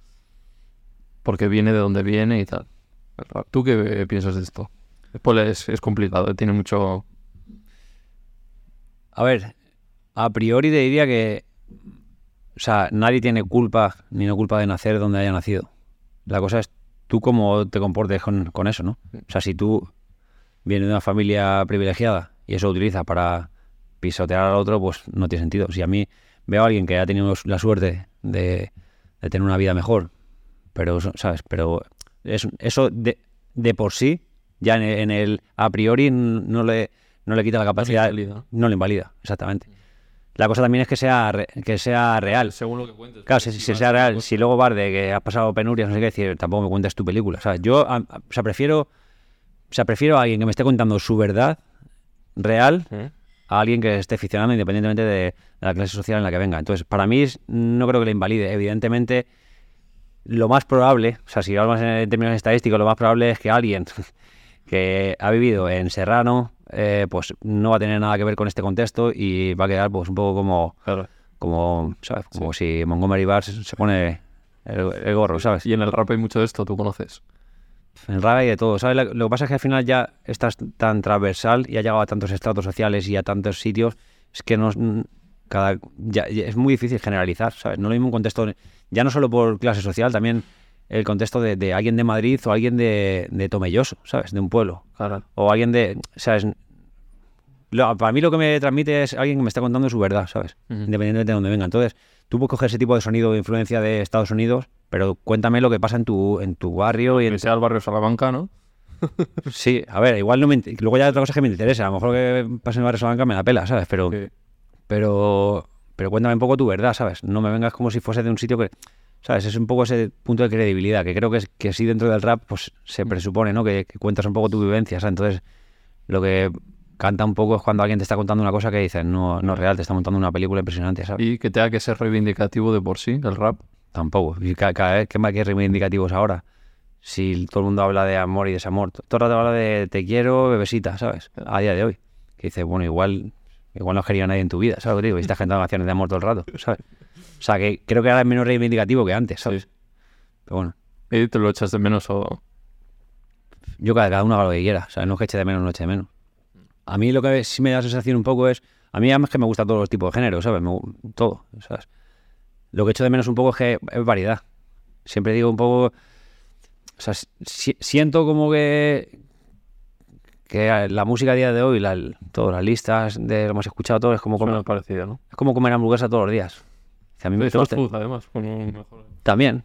Porque viene de donde viene y tal. ¿Tú qué piensas de esto? Después es, es complicado, eh, tiene mucho... A ver, a priori te diría que, o sea, nadie tiene culpa ni no culpa de nacer donde haya nacido. La cosa es tú cómo te comportes con, con eso, ¿no? O sea, si tú vienes de una familia privilegiada y eso lo utilizas para pisotear al otro, pues no tiene sentido. Si a mí veo a alguien que ha tenido la suerte de, de tener una vida mejor, pero, ¿sabes? Pero es- eso de, de por sí, ya en, en el a priori no le, no le quita la capacidad, invalida. no le invalida, exactamente. La cosa también es que sea, re- que sea real. Según lo que cuentes. Claro, si, si si vas sea real, si luego vas de que has pasado penurias, no sé qué decir, tampoco me cuentes tu película. ¿sabes? Yo, a- a- o sea, prefiero, o sea, prefiero a alguien que me esté contando su verdad real ¿Eh? A alguien que esté ficcionando independientemente de, la clase social en la que venga. Entonces, para mí no creo que le invalide. Evidentemente, lo más probable, o sea, si hablamos en términos estadísticos, lo más probable es que alguien que ha vivido en Serrano, eh, pues no va a tener nada que ver con este contexto y va a quedar pues un poco como, Claro. como ¿sabes? Como si Montgomery Bar se, se pone el, el gorro, ¿sabes? Y en el rap hay mucho de esto, tú conoces. En rap y de todo, ¿sabes? Lo que pasa es que al final ya estás tan transversal y ha llegado a tantos estratos sociales y a tantos sitios, es que no es- cada, ya, ya es muy difícil generalizar, ¿sabes? No lo mismo un contexto, ya no solo por clase social, también el contexto de, de alguien de Madrid o alguien de, de Tomelloso, ¿sabes? De un pueblo. Claro. O alguien de, ¿sabes? Lo- para mí lo que me transmite es alguien que me está contando su verdad, ¿sabes? Ujú. Independientemente de dónde venga. Entonces, tú puedes coger ese tipo de sonido de influencia de Estados Unidos, pero cuéntame lo que pasa en tu, en tu barrio y en Que sea el barrio Salamanca, ¿no? Sí, a ver, igual no me... Luego ya hay otra cosa que me interesa. A lo mejor lo que pasa en el barrio Salamanca me la pela, ¿sabes? Pero, Sí. pero, pero cuéntame un poco tu verdad, ¿sabes? No me vengas como si fuese de un sitio que... ¿Sabes? Es un poco ese punto de credibilidad, que creo que, es, que sí dentro del rap pues se presupone, ¿no? Que, que cuentas un poco tu vivencia, ¿sabes? Entonces, lo que canta un poco es cuando alguien te está contando una cosa que dices, no, no es real, te está montando una película impresionante, ¿sabes? Y que tenga que ser reivindicativo de por sí, el rap. Tampoco. Y ca- cada, vez, ¿qué más que reivindicativos ahora? Si todo el mundo habla de amor y desamor. Todo el rato habla de te quiero, bebesita, ¿sabes? A día de hoy. Que dices, bueno, igual igual no quería nadie en tu vida, ¿sabes lo que digo? Y estás cantando canciones de amor todo el rato, ¿sabes? O sea, que creo que ahora es menos reivindicativo que antes, ¿sabes? Sí. Pero bueno, Y te lo echas de menos o... yo cada, cada uno haga lo que quiera, ¿sabes? No es que eche de menos, no eche de menos. A mí lo que sí me da sensación un poco es... A mí además que me gustan todos los tipos de géneros, ¿sabes? Me todo, ¿sabes? Lo que echo de menos un poco es que es variedad. Siempre digo un poco... O sea, si- siento como que... Que la música a día de hoy, la, todas las listas de lo que hemos escuchado, todo es como, comer, Suena parecido, ¿no? es como comer hamburguesa todos los días. Que a mí me gusta- además, con un mejor... También.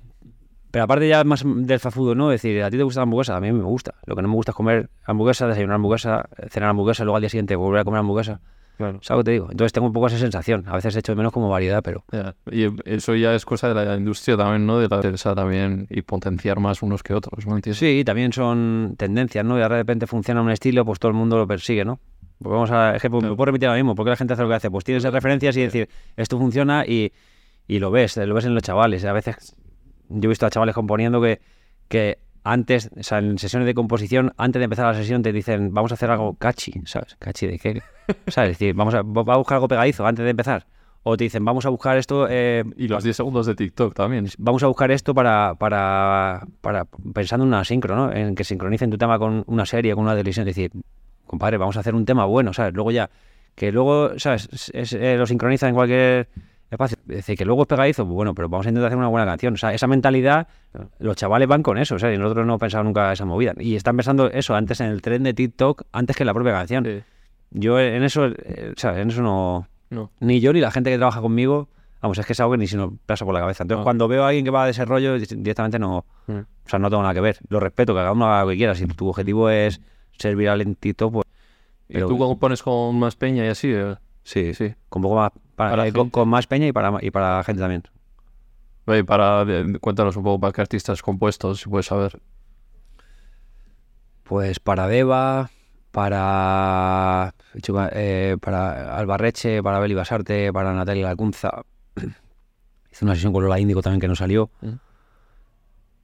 Pero aparte ya más del fast food, ¿no? Es decir, a ti te gusta la hamburguesa, a mí me gusta. Lo que no me gusta es comer hamburguesa, desayunar hamburguesa, cenar hamburguesa, luego al día siguiente volver a comer hamburguesa. Claro. ¿Sabes lo que te digo? Entonces tengo un poco esa sensación. A veces echo de menos como variedad, pero... Y eso ya es cosa de la industria también, ¿no? De la interesa también y potenciar más unos que otros, ¿no entiendes? Sí, también son tendencias, ¿no? Y ahora de repente funciona un estilo, pues todo el mundo lo persigue, ¿no? Porque vamos a... Es que me puedo repetir ahora mismo, porque la gente hace lo que hace. Pues tienes referencias y decir, esto funciona y, y lo ves, lo ves en los chavales. A veces yo he visto a chavales componiendo que, que antes, o sea, en sesiones de composición, antes de empezar la sesión te dicen, vamos a hacer algo catchy, ¿sabes? Catchy de qué, ¿sabes? Es decir, vamos a, va a buscar algo pegadizo antes de empezar. O te dicen, vamos a buscar esto... eh, Y los 10 segundos de TikTok también. vamos a buscar esto para, para, para pensando en una sincro, ¿no? En que sincronicen tu tema con una serie, con una televisión. Es decir, compadre, vamos a hacer un tema bueno, ¿sabes? Luego ya, que luego, ¿sabes? Es- es- eh, lo sincroniza en cualquier Es decir, que luego es pegadizo, pues bueno, pero vamos a intentar hacer una buena canción. O sea, esa mentalidad, los chavales van con eso, o sea, y nosotros no hemos pensado nunca esa movida. Y están pensando eso antes en el tren de TikTok, antes que en la propia canción. Sí. Yo en eso, eh, ¿sabes? En eso no No. ni yo ni la gente que trabaja conmigo, vamos, es que es algo que ni se nos pasa por la cabeza. Entonces, Ah. cuando veo a alguien que va de ese rollo, di- directamente no, Mm. o sea, no tengo nada que ver. Lo respeto, que cada uno haga lo que quiera. Si tu objetivo es ser viral en TikTok, pues ¿Y Pero- tú compones con más peña y así? eh? Sí, Sí. con poco más, para- Para eh, con, más peña y para, y para la gente también. Oye, para, cuéntanos un poco para qué artistas compuestos, si puedes saber. Pues para Deva, para, eh, para Albarreche, para Beli Basarte, para Natalia Lacunza. Hice una sesión con Lola Índigo también que no salió. Mm.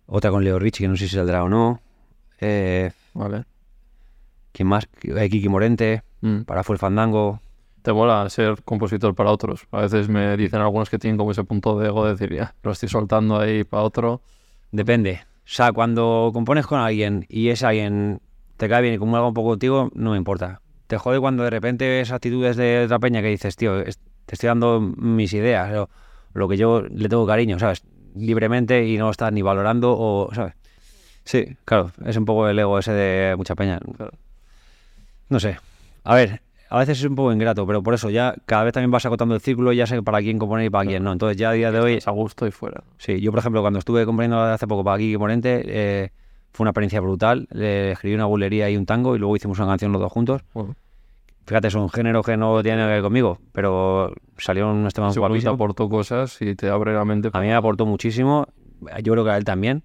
Otra con Leo Richie, que no sé si saldrá o no. Eh, Vale. ¿Quién más? Eh, Kiki Morente, Mm. para Full Fandango. Te mola ser compositor para otros. A veces me dicen algunos que tienen como ese punto de ego de decir, ya, lo estoy soltando ahí para otro. Depende. O sea, cuando compones con alguien y ese alguien te cae bien y comulga un poco contigo, no me importa. Te jode cuando de repente ves actitudes de otra peña que dices, tío, es- te estoy dando mis ideas, o lo que yo le tengo cariño, ¿sabes? Libremente y no lo estás ni valorando o, ¿sabes? Sí, claro, es un poco el ego ese de mucha peña. No sé. A ver, a veces es un poco ingrato, pero por eso ya cada vez también vas acotando el círculo y ya sé para quién componer y para quién no. Entonces ya a día de hoy Es a gusto y fuera. Sí, yo por ejemplo cuando estuve componiendo hace poco para Kiki Morente eh, fue una experiencia brutal. Le escribí una bulería y un tango y luego hicimos una canción los dos juntos. Bueno, fíjate, es un género que no tiene que ver conmigo, pero salieron unos temas Seguro que te aportó cosas y te abre la mente. A mí me aportó muchísimo, yo creo que a él también.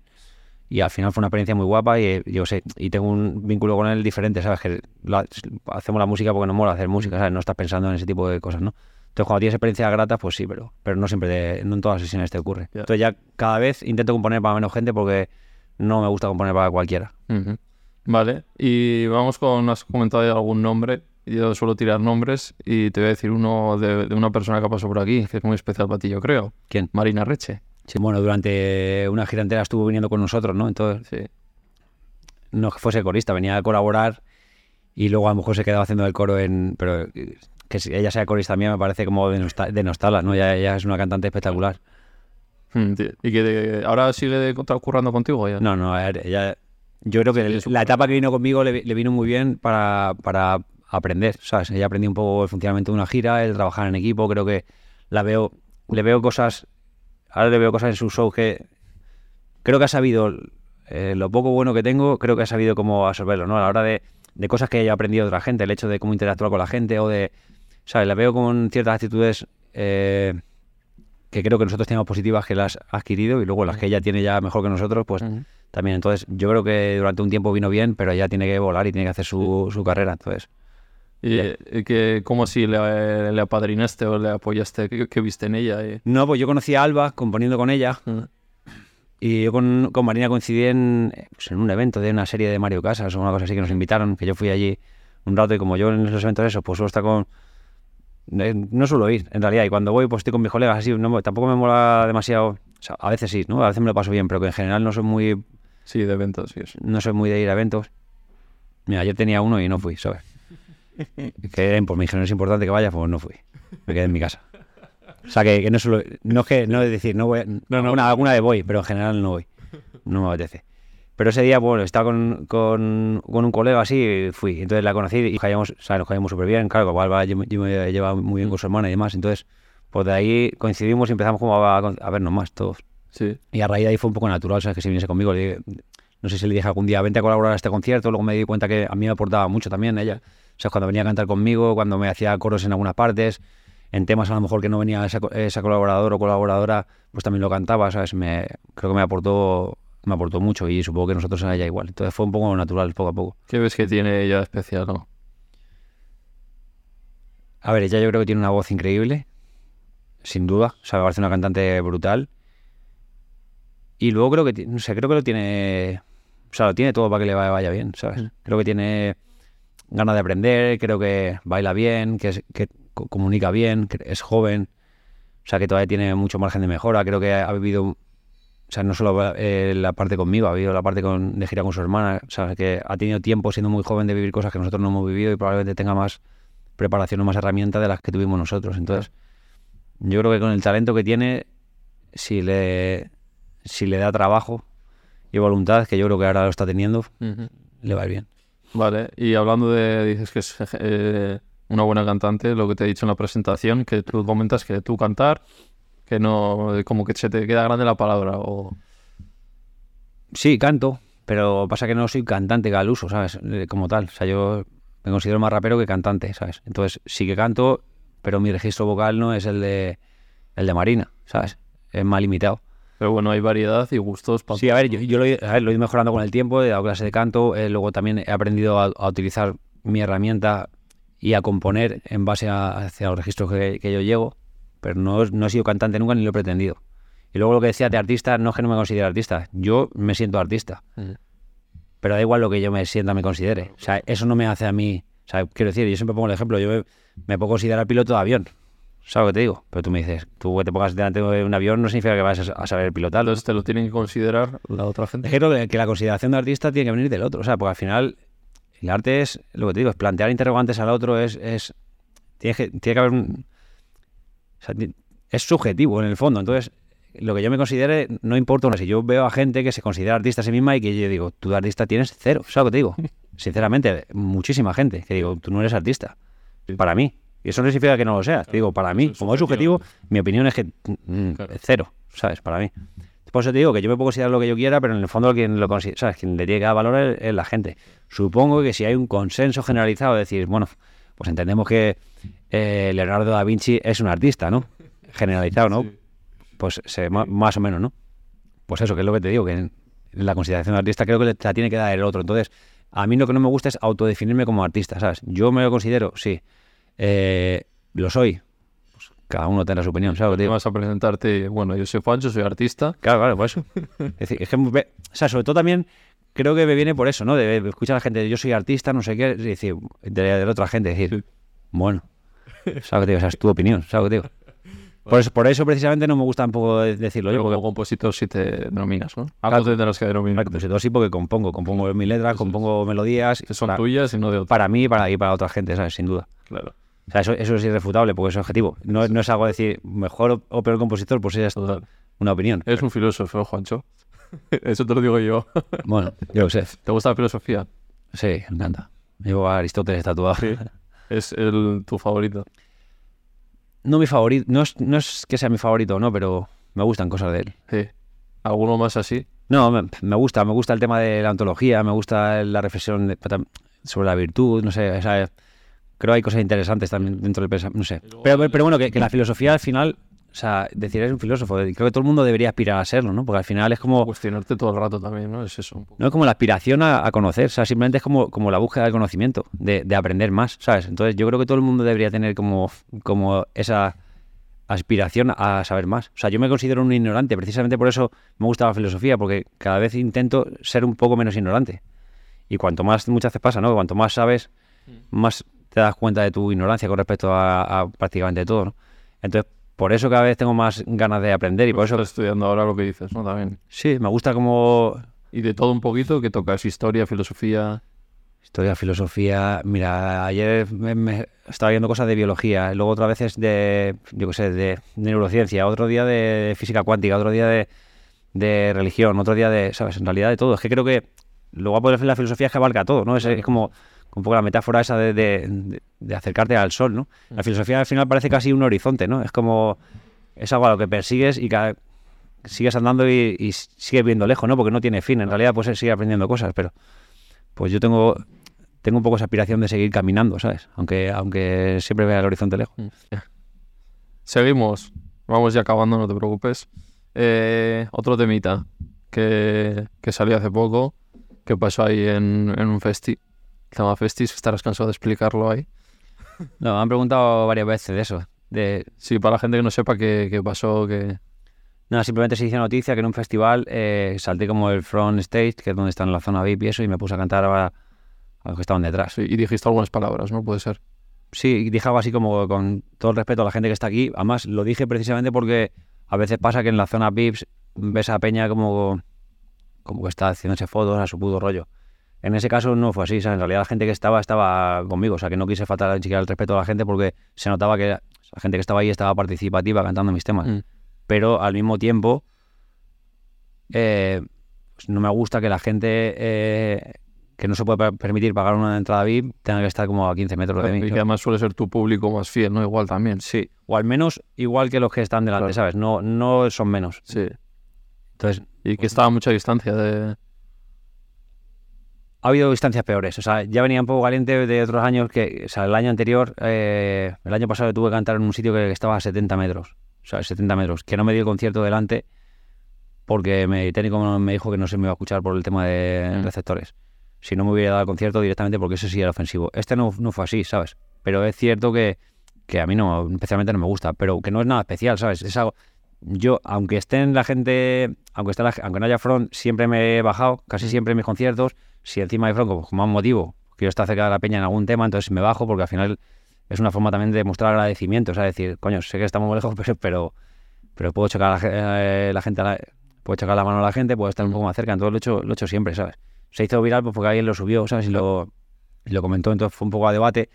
Y al final fue una experiencia muy guapa y eh, yo sé, y tengo un vínculo con él diferente, ¿sabes? Que la- hacemos la música porque nos mola hacer música, ¿sabes? No estás pensando en ese tipo de cosas, ¿no? Entonces cuando tienes experiencias gratas, pues sí, pero, pero no siempre, te- no en todas las sesiones te ocurre. Ya. Entonces ya cada vez intento componer para menos gente porque no me gusta componer para cualquiera. Ujú. Vale, y vamos con, has comentado ya algún nombre. Yo suelo tirar nombres y te voy a decir uno de, de una persona que ha pasado por aquí, que es muy especial para ti, yo creo. ¿Quién? Marina Reche. Sí, bueno, durante una gira entera estuvo viniendo con nosotros, ¿no? Entonces, Sí. no que fuese corista, venía a colaborar y luego a lo mejor se quedaba haciendo el coro en... Pero que si ella sea corista mía me parece como de, nostal de nostala, ¿no? Ella, ella es una cantante espectacular. Mm, tío. ¿Y que de- ahora sigue currando contigo? Ya? No, no, a ver, ella... Yo creo que Sí, el- sí, la etapa que vino conmigo le vino muy bien para, para aprender, ¿sabes? Ella aprendió un poco el funcionamiento de una gira, el trabajar en equipo, creo que la veo, le veo cosas, ahora le veo cosas en su show que creo que ha sabido, eh, lo poco bueno que tengo, creo que ha sabido cómo absorberlo, ¿no? A la hora de, de cosas que haya aprendido de otra gente, el hecho de cómo interactuar con la gente o de, ¿sabes? La veo con ciertas actitudes eh, que creo que nosotros tenemos positivas que las ha adquirido y luego las que ella tiene ya mejor que nosotros, pues Ujú. también. Entonces, yo creo que durante un tiempo vino bien, pero ella tiene que volar y tiene que hacer su, su carrera. Entonces, ¿Y eh, que, cómo así le, le apadrinaste o le apoyaste? ¿Qué, qué viste en ella? Y- no, pues yo conocí a Alba componiendo con ella y yo con, con Marina coincidí en, eh, pues en un evento de una serie de Mario Casas o una cosa así que nos invitaron, que yo fui allí un rato y como yo en esos eventos eso, pues suelo estar con... eh, No suelo ir, en realidad, y cuando voy pues estoy con mis colegas así, no, tampoco me mola demasiado... O sea, a veces sí, ¿no? A veces me lo paso bien, pero que en general no soy muy Sí, de eventos, sí. no soy muy de ir a eventos. Mira, ayer tenía uno y no fui, ¿sabes? Que pues me dijeron es importante que vaya, pues no fui. Me quedé en mi casa. O sea, que, que no solo, no es que, no es decir, no voy, a- no. Alguna, alguna vez voy, pero en general no voy. No me apetece. Pero ese día, bueno, estaba con, con, con un colega así y fui. Entonces la conocí y caíamos, o sea, nos caíamos súper bien. Claro, igual va, yo, me- yo me llevaba muy bien con su hermana y demás. Entonces, pues de ahí coincidimos y empezamos como a, a vernos más todos. Sí. Y a raíz de ahí fue un poco natural, ¿sabes? Que si viniese conmigo, le dije- no sé si le dije algún día, vente a colaborar a este concierto, luego me di cuenta que a mí me aportaba mucho también ella. O sea, cuando venía a cantar conmigo, cuando me hacía coros en algunas partes, en temas a lo mejor que no venía esa, esa colaborador o colaboradora, pues también lo cantaba, ¿sabes? Me, creo que me aportó me aportó mucho y supongo que nosotros a ella igual. Entonces fue un poco natural, poco a poco. ¿Qué ves que tiene ella especial? No? A ver, ella yo creo que tiene una voz increíble, sin duda. O sea, me parece una cantante brutal. Y luego creo que, no sé, creo que lo tiene, o sea, lo tiene todo para que le vaya, vaya bien, ¿sabes? Mm. Creo que tiene ganas de aprender, creo que baila bien, que, es- que co- comunica bien, que es joven, o sea, que todavía tiene mucho margen de mejora. Creo que ha vivido, o sea, no solo eh, la parte conmigo, ha vivido la parte con, de gira con su hermana, o sea, que ha tenido tiempo siendo muy joven de vivir cosas que nosotros no hemos vivido y probablemente tenga más preparación o más herramientas de las que tuvimos nosotros. Entonces, yo creo que con el talento que tiene, si le, si le da trabajo y voluntad, que yo creo que ahora lo está teniendo, Ujú. le va a ir bien. Vale, y hablando de, dices que es eh, una buena cantante, lo que te he dicho en la presentación, que tú comentas que tú cantar, que no, como que se te queda grande la palabra, o... Sí, canto, pero pasa que no soy cantante al uso, ¿sabes? Eh, Como tal. O sea, yo me considero más rapero que cantante, ¿sabes? Entonces sí que canto, pero mi registro vocal no es el de el de Marina, ¿sabes? Es más limitado. Pero bueno, hay variedad y gustos para... Sí, a ver, yo, yo lo, he, a ver, lo he ido mejorando con el tiempo, he dado clase de canto, eh, luego también he aprendido a, a utilizar mi herramienta y a componer en base a, hacia los registros que, que yo llego, pero no, no he sido cantante nunca ni lo he pretendido. Y luego lo que decía de artista, no es que no me considere artista, yo me siento artista, pero da igual lo que yo me sienta, me considere. O sea, eso no me hace a mí, o sea, quiero decir, yo siempre pongo el ejemplo, yo me, me puedo considerar piloto de avión, ¿sabes lo que te digo? Pero tú me dices, tú que te pongas delante de un avión no significa que vas a, saber pilotarlo. Entonces te lo tienen que considerar la otra Es gente. que creo que, que la consideración de artista tiene que venir del otro, o sea, porque al final el arte es, lo que te digo, es plantear interrogantes al otro, es, es tiene, que, tiene que haber un... o sea, ti- es subjetivo en el fondo, entonces lo que yo me considere no importa, si yo veo a gente que se considera artista a sí misma y que yo digo, tú de artista tienes cero, ¿sabes lo que te digo? Sinceramente, muchísima gente que digo, tú no eres artista, para mí. Y eso no significa que no lo seas, te digo, para mí, es como es subjetivo. mi opinión es que mm, Claro. cero, ¿sabes? Para mí. Por eso te digo que yo me puedo considerar lo que yo quiera, pero en el fondo quien lo considera, ¿sabes? Quien le tiene que dar valor es, es la gente. Supongo que si hay un consenso generalizado, de decir, bueno, pues entendemos que eh, Leonardo da Vinci es un artista, ¿no? Generalizado, ¿no? Sí. Pues se- ma- más o menos, ¿no? Pues eso, que es lo que te digo, que la consideración de artista creo que la tiene que dar el otro. Entonces, a mí lo que no me gusta es autodefinirme como artista, ¿sabes? Yo me lo considero, sí. Eh, lo soy. Pues cada uno tendrá su opinión, ¿sabes? que te vas a presentarte, bueno, yo soy Juancho, soy artista. Claro, claro, por eso. Es decir, es que, o sea, sobre todo también creo que me viene por eso, ¿no? De, de escuchar a la gente, yo soy artista, no sé qué, y decir, de, de la otra gente, decir, Sí. bueno, ¿sabes que? O es tu opinión, ¿sabes que? Por eso, por eso precisamente no me gusta un poco de- decirlo yo, Pero porque como compositor sí te denominas, ¿no? Claro. Algo te tendrás que denominar. Claro, compositor sí porque compongo, compongo mis letras, compongo melodías, Que son para, tuyas y no de otro. para mí y para, y para otra gente, ¿sabes? Sin duda. Claro. O sea, eso, eso es irrefutable porque es objetivo. No, no es algo de decir mejor o, peor compositor, pues es Total. una opinión. Eres un filósofo, Juancho. Eso te lo digo yo. Bueno, yo sé. ¿Te gusta la filosofía? Sí, me encanta. Llevo a Aristóteles tatuado. Sí. Es el, tu favorito. No mi favorito, no es, no es que sea mi favorito, no, pero me gustan cosas de él. Sí. ¿Alguno más así? No, me, me gusta, me gusta el tema de la ontología, me gusta la reflexión de- sobre la virtud, no sé, o sea, creo que hay cosas interesantes también dentro del pensamiento, no sé. Pero, pero bueno, que, que la filosofía al final, o sea, decir eres un filósofo, creo que todo el mundo debería aspirar a serlo, ¿no? Porque al final es como, Cuestionarte todo el rato también, ¿no? Es eso no es como la aspiración a, a conocer, o sea, simplemente es como, como la búsqueda del conocimiento, de, de aprender más, ¿sabes? Entonces yo creo que todo el mundo debería tener como, como esa aspiración a saber más. O sea, yo me considero un ignorante, precisamente por eso me gusta la filosofía, porque cada vez intento ser un poco menos ignorante. Y cuanto más, muchas veces pasa, ¿no? Cuanto más sabes, más te das cuenta de tu ignorancia con respecto a, a prácticamente todo, ¿no? Entonces, por eso cada vez tengo más ganas de aprender y por eso, estás estudiando ahora lo que dices, ¿no? También. sí, me gusta como Y de todo un poquito, que tocas historia, filosofía. Historia, filosofía. Mira, ayer me, me estaba viendo cosas de biología, luego otras veces de, yo qué sé, de, neurociencia, otro día de física cuántica, otro día de, de religión, otro día de, ¿sabes? En realidad de todo. Es que creo que lo guapo de la filosofía es que abarca todo, ¿no? Es, es como un poco la metáfora esa de, acercarte al sol, ¿no? La filosofía al final parece casi un horizonte, ¿no? Es como, es algo a lo que persigues y cada, sigues andando y, sigues viendo lejos, ¿no? Porque no tiene fin. En realidad, pues sigue aprendiendo cosas, pero pues yo tengo tengo un poco esa aspiración de seguir caminando, ¿sabes? Aunque aunque siempre vea el horizonte lejos. Seguimos. Vamos ya acabando, no te preocupes. Eh, otro temita que, que salió hace poco, que pasó ahí en, en un festi. Se llama Festis, estarás cansado de explicarlo ahí. No, me han preguntado varias veces de eso. De, Sí, para la gente que no sepa qué, qué pasó, que... nada, simplemente se hizo noticia que en un festival eh, salté como el front stage, que es donde está en la zona VIP y eso, y me puse a cantar a, a los que estaban detrás. Sí, y dijiste algunas palabras, ¿no? Puede ser. Sí, dije algo así como con todo el respeto a la gente que está aquí. Además, lo dije precisamente porque a veces pasa que en la zona VIPs ves a Peña como, como que está haciéndose fotos a su puto rollo. En ese caso no fue así, o sea, en realidad la gente que estaba estaba conmigo, o sea, que no quise faltar ni siquiera el respeto a la gente porque se notaba que la gente que estaba ahí estaba participativa cantando mis temas. Mm. Pero al mismo tiempo, eh, pues no me gusta que la gente eh, que no se puede per- permitir pagar una entrada VIP tenga que estar como a 15 metros de mí. Y que además suele ser tu público más fiel, ¿no? Igual también. Sí, o al menos igual que los que están delante, Claro. ¿sabes? No, no son menos. Sí. Entonces, Y que estaba a mucha distancia de... ha habido distancias peores. O sea, ya venía un poco caliente de otros años que, o sea, el año anterior, eh, el año pasado tuve que cantar en un sitio que estaba a 70 metros. O sea, 70 metros. Que no me dio el concierto delante porque el técnico me dijo que no se me iba a escuchar por el tema de Mm. receptores. Si no me hubiera dado el concierto directamente porque eso sí era ofensivo. Este no, no fue así, ¿sabes? Pero es cierto que, que a mí no, especialmente no me gusta, pero que no es nada especial, ¿sabes? Es algo... Yo, aunque estén la gente, aunque, esté la- aunque no haya front, siempre me he bajado, casi siempre en mis conciertos. Si encima hay front, pues, con más motivo, quiero estar cerca de la peña en algún tema, entonces me bajo porque al final es una forma también de mostrar agradecimiento, o sea, decir, coño, sé que estamos muy lejos, pero, pero, pero puedo chocar a la, eh, la gente, a la- puedo chocar la mano a la gente, puedo estar un poco más cerca, entonces lo he hecho, lo he hecho siempre, ¿sabes? Se hizo viral pues, porque alguien lo subió, ¿sabes? Y lo, y lo comentó, entonces fue un poco a debate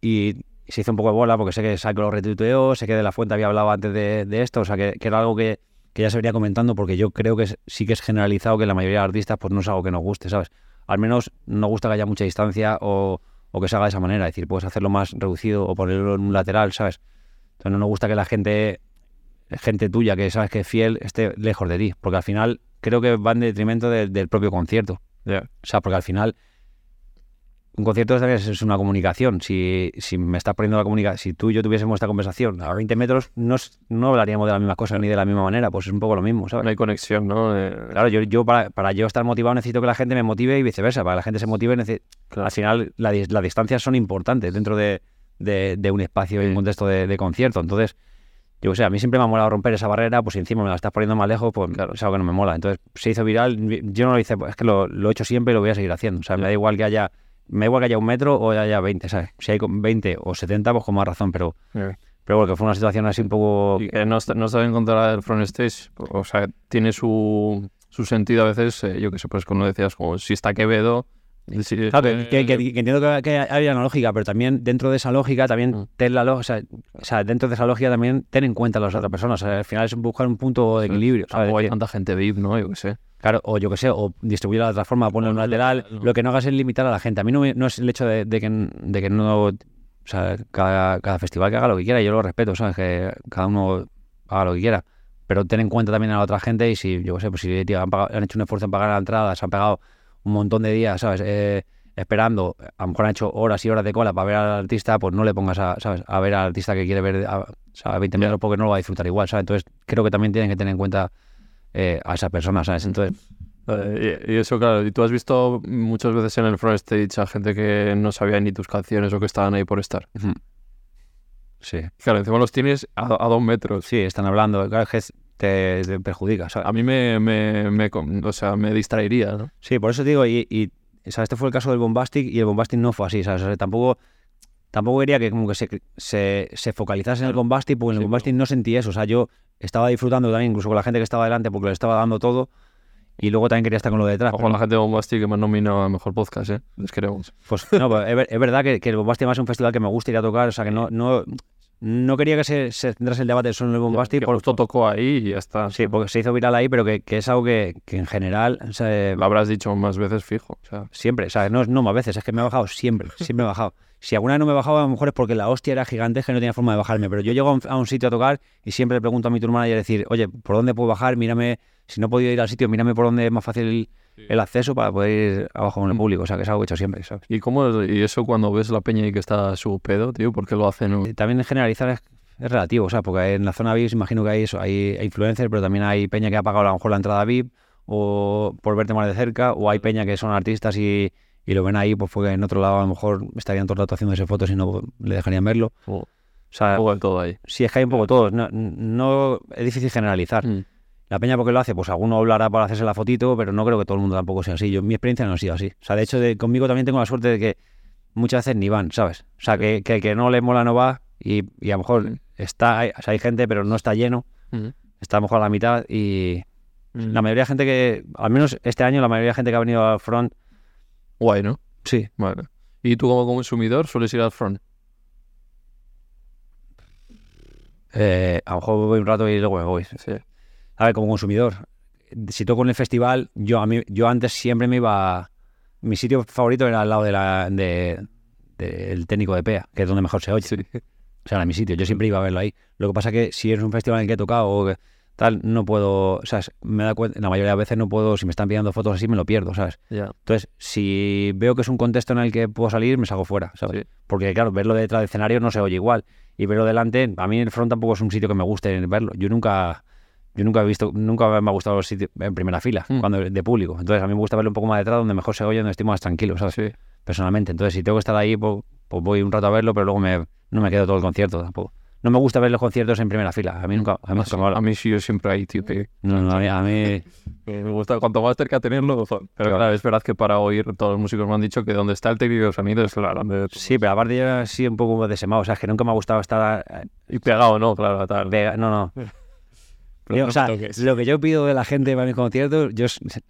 y se hizo un poco de bola porque sé que Saco lo retuiteó, sé que de la fuente había hablado antes de, de esto, o sea, que, que era algo que, que ya se venía comentando porque yo creo que sí que es generalizado que la mayoría de artistas pues no es algo que nos guste, ¿sabes? Al menos no gusta que haya mucha distancia o, que se haga de esa manera, es decir, puedes hacerlo más reducido o ponerlo en un lateral, ¿sabes? Entonces no nos gusta que la gente, gente tuya que sabes que es fiel, esté lejos de ti, porque al final creo que va en detrimento de- del propio concierto. O sea, porque al final un concierto también es, una comunicación. Si, si me estás poniendo la comunicación, si tú y yo tuviésemos esta conversación a 20 metros, no, no hablaríamos de las mismas cosas ni de la misma manera, pues es un poco lo mismo, ¿sabes? No hay conexión, ¿no? Eh, Claro, yo, yo para, para yo estar motivado necesito que la gente me motive y viceversa. Para que la gente se motive, al final la las distancias son importantes dentro de, de- de un espacio y un contexto de, de concierto. Entonces, yo qué sé, a mí siempre me ha molado romper esa barrera, pues si encima me la estás poniendo más lejos, pues Claro. es algo que no me mola. Entonces, se hizo viral, yo no lo hice, es que lo, lo he hecho siempre y lo voy a seguir haciendo. O sea, me da igual que haya, me da igual que haya un metro o haya 20, ¿sabes? Si hay con 20 o 70, pues con más razón, pero, eh. pero bueno, que fue una situación así un poco... Y que no está, no está en contra del front stage, o sea, tiene su, su sentido a veces, eh, yo que sé, pues como decías, como si está Quevedo... si- Claro, que, eh, que- que- que entiendo que, que hay una lógica, pero también dentro de esa lógica, también Mm. ten la o, sea, o sea, dentro de esa lógica también ten en cuenta a las otras personas. O sea, al final es buscar un punto de equilibrio. ¿sabes? Tampoco hay tanta gente VIP, ¿no? Yo que sé. Claro, o yo que sé, o distribuirla de otra forma, poner un O lateral. ¿no? Lo que no hagas es limitar a la gente. A mí no, no es el hecho de, de que, de que no. O sea, cada, cada festival que haga lo que quiera, yo lo respeto, ¿sabes? Que cada uno haga lo que quiera. Pero ten en cuenta también a la otra gente y si, yo qué sé, pues si tío, han, pagado- han hecho un esfuerzo en pagar la entrada, se han pegado un montón de días, ¿sabes? Eh, esperando, a lo mejor han hecho horas y horas de cola para ver al artista, pues no le pongas a, ¿sabes? a ver al artista que quiere ver a, a 20 metros porque no lo va a disfrutar igual, ¿sabes? Entonces creo que también tienen que tener en cuenta eh, a esas personas, ¿sabes? Entonces, Eh, y, y eso, claro, y tú has visto muchas veces en el front stage a gente que no sabía ni tus canciones o que estaban ahí por estar. sí. Claro, encima los tienes a, a dos metros. Sí, están hablando, claro, es- te, te perjudica, ¿sabes? A mí me, me, me o sea, me distraería, ¿no? Sí, por eso te digo, y, y o sea, este fue el caso del Bombastic y el Bombastic no fue así, ¿sabes? O sea, tampoco, tampoco quería que como que se, se, se focalizase en el. Bombastic, porque en el Sí, Bombastic no sentí eso, o sea, yo estaba disfrutando también incluso con la gente que estaba delante porque le estaba dando todo y luego también quería estar con lo de detrás. Ojo a la gente de Bombastic que me han nominado a Mejor Podcast, ¿eh? Les queremos. Pues no, pues, es, ver- es verdad que, que el Bombastic además es un festival que me gusta ir a tocar, o sea, que no, no, no quería que se, se centrase el debate solo en el Bombastic Que por, justo tocó ahí y ya está. Sí, porque se hizo viral ahí, pero que, que es algo que, que en general se- Lo habrás dicho más veces fijo. O sea, siempre, o sea, no, no más veces, es que me he bajado siempre, siempre me he bajado. Si alguna vez no me he bajado, a lo mejor es porque la hostia era gigante, es que no tenía forma de bajarme, pero yo llego a un, a un sitio a tocar y siempre le pregunto a mi tour manager decir, oye, ¿por dónde puedo bajar? Mírame, si no he podido ir al sitio, mírame por dónde es más fácil el, acceso para poder ir abajo con el público, o sea, que es algo que he hecho siempre, ¿sabes? ¿Y cómo y eso cuando ves la peña y que está a su pedo, tío? ¿Por qué lo hacen? Eh, También generalizar es, es relativo, o sea, porque en la zona VIP imagino que hay eso, hay, hay influencers, pero también hay peña que ha pagado a lo mejor la entrada VIP o por verte más de cerca, o hay peña que son artistas y, y lo ven ahí, pues porque en otro lado a lo mejor estarían todo el rato haciéndose fotos y no le dejarían verlo. O- O sea, Un poco de todo ahí. sí es que hay un poco todo, no, no es difícil generalizar. Mm. La peña porque lo hace, pues alguno hablará para hacerse la fotito, pero no creo que todo el mundo tampoco sea así. Yo, mi experiencia no ha sido así. O sea, de hecho, de, conmigo también tengo la suerte de que muchas veces ni van, ¿sabes? O sea, que, que el que no le mola no va y, y a lo mejor Mm. está, hay, o sea, hay gente, pero no está lleno. Mm. Está a lo mejor a la mitad y Mm. la mayoría de gente que, al menos este año, la mayoría de gente que ha venido al front, Guay, ¿no? sí. Vale. ¿Y tú como consumidor sueles ir al front? Eh, a lo mejor voy un rato y luego me voy. Sí. A ver, como consumidor, si toco en el festival, yo a mí, yo antes siempre me iba. Mi sitio favorito era al lado de la, de, del técnico de PEA, que es donde mejor se oye. Sí. O sea, era mi sitio. Yo siempre iba a verlo ahí. Lo que pasa es que si es un festival en el que he tocado o tal, no puedo. O sea, me da cuenta, la mayoría de veces no puedo. Si me están pidiendo fotos así, me lo pierdo, ¿sabes? Ya. Entonces, si veo que es un contexto en el que puedo salir, me salgo fuera, ¿sabes? Sí. Porque, claro, verlo detrás del escenario no se oye igual. Y verlo delante, a mí el front tampoco es un sitio que me guste verlo. Yo nunca. Yo nunca he visto, nunca me ha gustado los sitios en primera fila, Mm. cuando de público. Entonces a mí me gusta verlo un poco más detrás, donde mejor se oye, donde estoy más tranquilo, ¿sabes? Sí. Personalmente. Entonces si tengo que estar ahí, pues, pues voy un rato a verlo, pero luego me, no me quedo todo el concierto tampoco. No me gusta ver los conciertos en primera fila. A mí nunca, a mí Ah, sí. A mí sí, yo siempre ahí, tío. No, no, a mí, a mí- Me gusta, cuanto más cerca tenerlo, mejor. Pero claro, es verdad que para oír, todos los músicos me han dicho que donde está el técnico de sonido es la grande. Sí, pero aparte yo así un poco desemado. O sea, es que nunca me ha gustado estar eh, Y pegado, ¿no? Claro, tal. No, no. Yo, o sea, lo que yo pido de la gente para mis conciertos, yo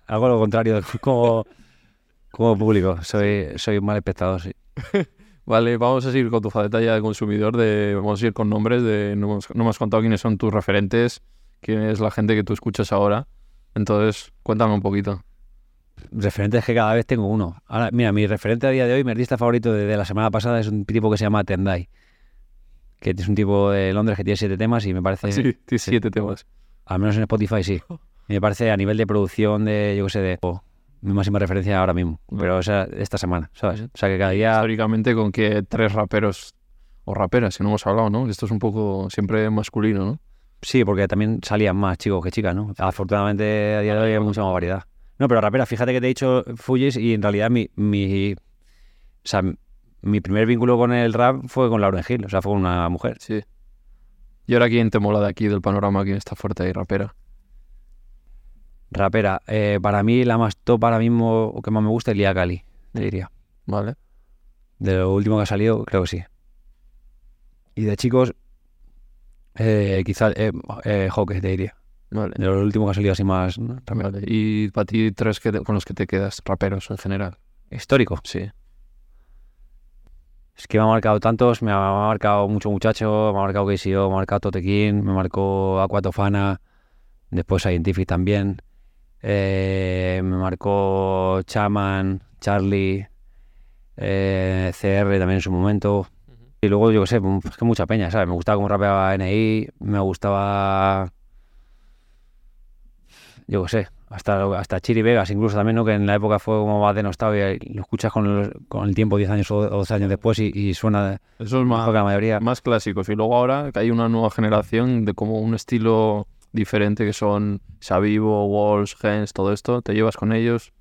hago lo contrario como, como público. Soy, soy un mal espectador, sí. Vale, vamos a seguir con tu faceta ya de consumidor. De, vamos a ir con nombres. De, no, hemos- no me has contado quiénes son tus referentes, quién es la gente que tú escuchas ahora. Entonces, cuéntame un poquito. Referentes que cada vez tengo uno. Ahora, mira, mi referente a día de hoy, mi artista favorito de, de la semana pasada es un tipo que se llama Tendai. Que es un tipo de Londres que tiene siete temas y me parece... Sí, sí, siete temas. Al menos en Spotify sí. Y me parece a nivel de producción de, yo qué sé, de, mi máxima referencia ahora mismo. Pero o sea, esta semana, ¿sabes? O sea, que cada día... Históricamente con que tres raperos o raperas, si no hemos hablado, ¿no? Esto es un poco siempre masculino, ¿no? Sí, porque también salían más chicos que chicas, ¿no? Afortunadamente a día de hoy hay mucha más variedad. No, pero rapera, fíjate que te he dicho Fujis y en realidad mi, mi, o sea, mi primer vínculo con el rap fue con Lauren Hill, o sea, fue con una mujer. Sí. ¿Y ahora quién te mola de aquí, del panorama, quién está fuerte ahí, rapera? Rapera, eh, para mí la más top ahora mismo, o que más me gusta, es Lia Cali, te diría. Vale. De lo último que ha salido, creo que sí. Y de chicos, eh, quizá eh, eh, Hawke, te diría. Vale. De lo último que ha salido así más ¿no? Vale. Y para ti, tres que te- con los que te quedas, raperos en general. histórico. Sí. Es que me ha marcado tantos, me ha marcado mucho muchacho, me ha marcado KCO, me ha marcado Totequín, me marcó Aquatofana, después Scientific también, eh, me marcó Chaman, Charlie, eh, CR también en su momento. Y luego, yo qué sé, es que mucha peña, ¿sabes? Me gustaba cómo rapeaba NI, me gustaba, yo qué sé, hasta, hasta Chiri Vegas incluso también, ¿no? Que en la época fue como más denostado y lo escuchas con el, con el tiempo, 10 años o 12 años después y, y suena Eso es que más, la mayoría. más clásicos. Y luego ahora que hay una nueva generación de como un estilo diferente que son Savivo, Walls, Gens, todo esto. ¿Te llevas con ellos?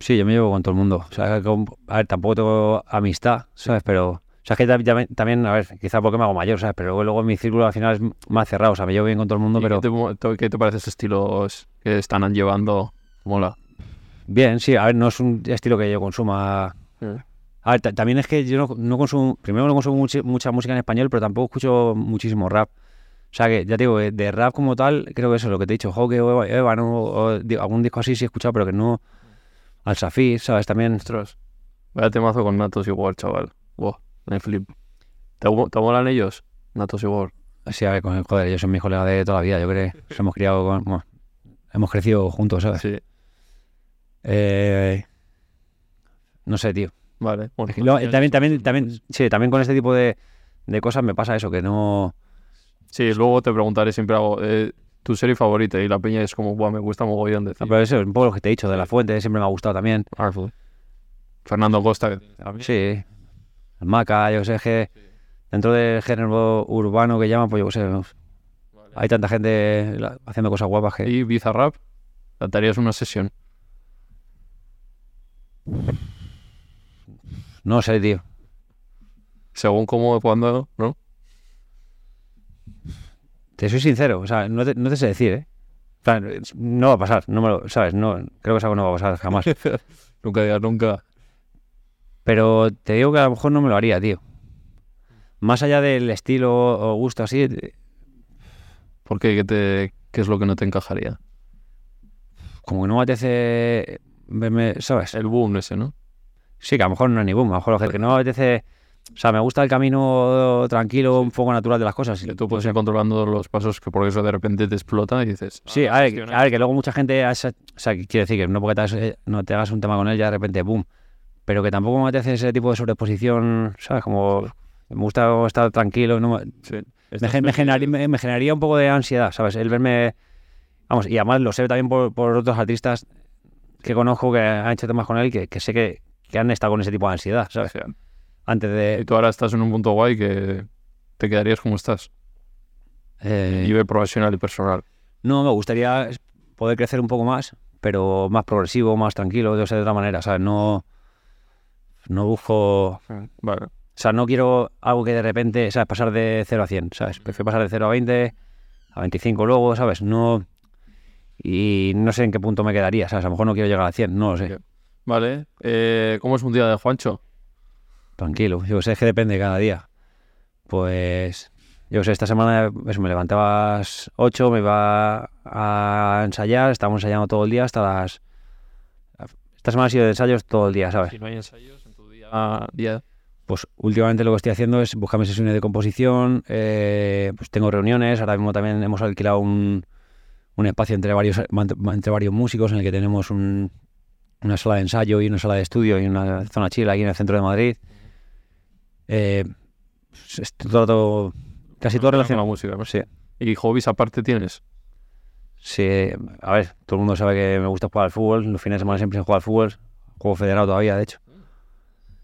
Sí, yo me llevo con todo el mundo. O sea, con- a ver, tampoco tengo amistad, ¿sabes? Pero, o sea, es que tam- tam- también, a ver, quizá porque me hago mayor, ¿sabes? Pero luego, luego mi círculo al final es más cerrado, o sea, me llevo bien con todo el mundo, ¿Y pero ¿Qué te, te- qué te parece ese estilo que están llevando? Mola. bien, sí, a ver, no es un estilo que yo consuma. Eh. A ver, ta- también es que yo no, no consumo, primero no consumo mucha música en español, pero tampoco escucho muchísimo rap. O sea, que ya te digo, eh, de rap como tal, creo que eso es lo que te he dicho, Hawke o Eva, Eva, ¿no? o di- algún disco así sí he escuchado, pero que no. Al Safir, ¿sabes? También. Ostras. Vaya temazo con Natos igual, chaval. Wow, me flip. ¿Te, te molan ellos? Natos igual. Sí, a ver, con, joder, ellos son mis colegas de toda la vida, yo creo. Nos hemos criado con. bueno, hemos crecido juntos, ¿sabes? Sí. Eh, no sé, tío. Vale. Bueno, Y luego, eh, también, también, también, sí, también con este tipo de, de cosas me pasa eso, que no. Sí, luego te preguntaré siempre algo. eh, tu serie favorita y la peña es como, Buah, me gusta mogollón de No, pero eso es un poco lo que te he dicho, de la fuente, siempre me ha gustado también. Fernando Costa. que- Sí. Maca, yo sé que dentro del género urbano que llaman, pues yo sé, hay tanta gente haciendo cosas guapas que. Y Bizarrap, te harías una sesión. No sé, tío. Según cómo, cuándo, ¿no? Te soy sincero, o sea, no te, no te sé decir, ¿eh? O sea, no va a pasar, no me lo, ¿sabes? No, creo que es algo que no va a pasar jamás. nunca digas nunca. Pero te digo que a lo mejor no me lo haría, tío. Más allá del estilo o gusto así, ¿Por qué? ¿Qué, te, ¿Qué es lo que no te encajaría? como que no me apetece verme, ¿sabes? El boom ese, ¿no? Sí, que a lo mejor no es ni boom, a lo mejor lo que no me apetece... O sea, me gusta el camino tranquilo, un poco natural de las cosas. Que tú puedes ir controlando los pasos que por eso de repente te explota y dices... Sí, ah, a ver, a ver, que luego mucha gente... O sea, quiere decir que no porque te hagas, eh, no te hagas un tema con él ya de repente, boom. Pero que tampoco me apetece ese tipo de sobreposición, ¿sabes? Como... Me gusta estar tranquilo, no me- Sí. me, me generaría, me, me generaría un poco de ansiedad, ¿sabes? El verme... Vamos, y además lo sé también por, por otros artistas que conozco que han hecho temas con él que, que sé que, que han estado con ese tipo de ansiedad, O ¿sabes? sea, Antes y de... tú ahora estás en un punto guay que te quedarías como estás. eh, Nivel profesional y personal. no, me gustaría poder crecer un poco más, pero más progresivo, más tranquilo, de, de otra manera, ¿sabes? No... No busco... Vale. O sea, no quiero algo que de repente, ¿sabes? Pasar de 0 a 100, ¿sabes? Prefiero pasar de 0 a 20, a 25 luego, ¿sabes? No... Y no sé en qué punto me quedaría, ¿sabes? A lo mejor no quiero llegar a 100, no lo sé. Vale. Eh, ¿Cómo es un día de Juancho? Tranquilo, yo sé que depende cada día. Pues... Yo sé, esta semana eso, me levantaba a las 8, me iba a ensayar, estábamos ensayando todo el día hasta las... Esta semana ha sido de ensayos todo el día, ¿sabes? Si no hay ensayos día... Pues últimamente lo que estoy haciendo es buscarme sesiones de composición, eh, pues tengo reuniones, ahora mismo también hemos alquilado un, un espacio entre varios, entre varios músicos en el que tenemos un- una sala de ensayo y una sala de estudio y una zona chila aquí en el centro de Madrid. Eh, pues es todo, casi todo con la relacionado. música. ¿no? Sí, ¿Y hobbies aparte tienes? Sí, a ver, todo el mundo sabe que me gusta jugar al fútbol. Los fines de semana siempre se juega al fútbol. Juego federado todavía, de hecho.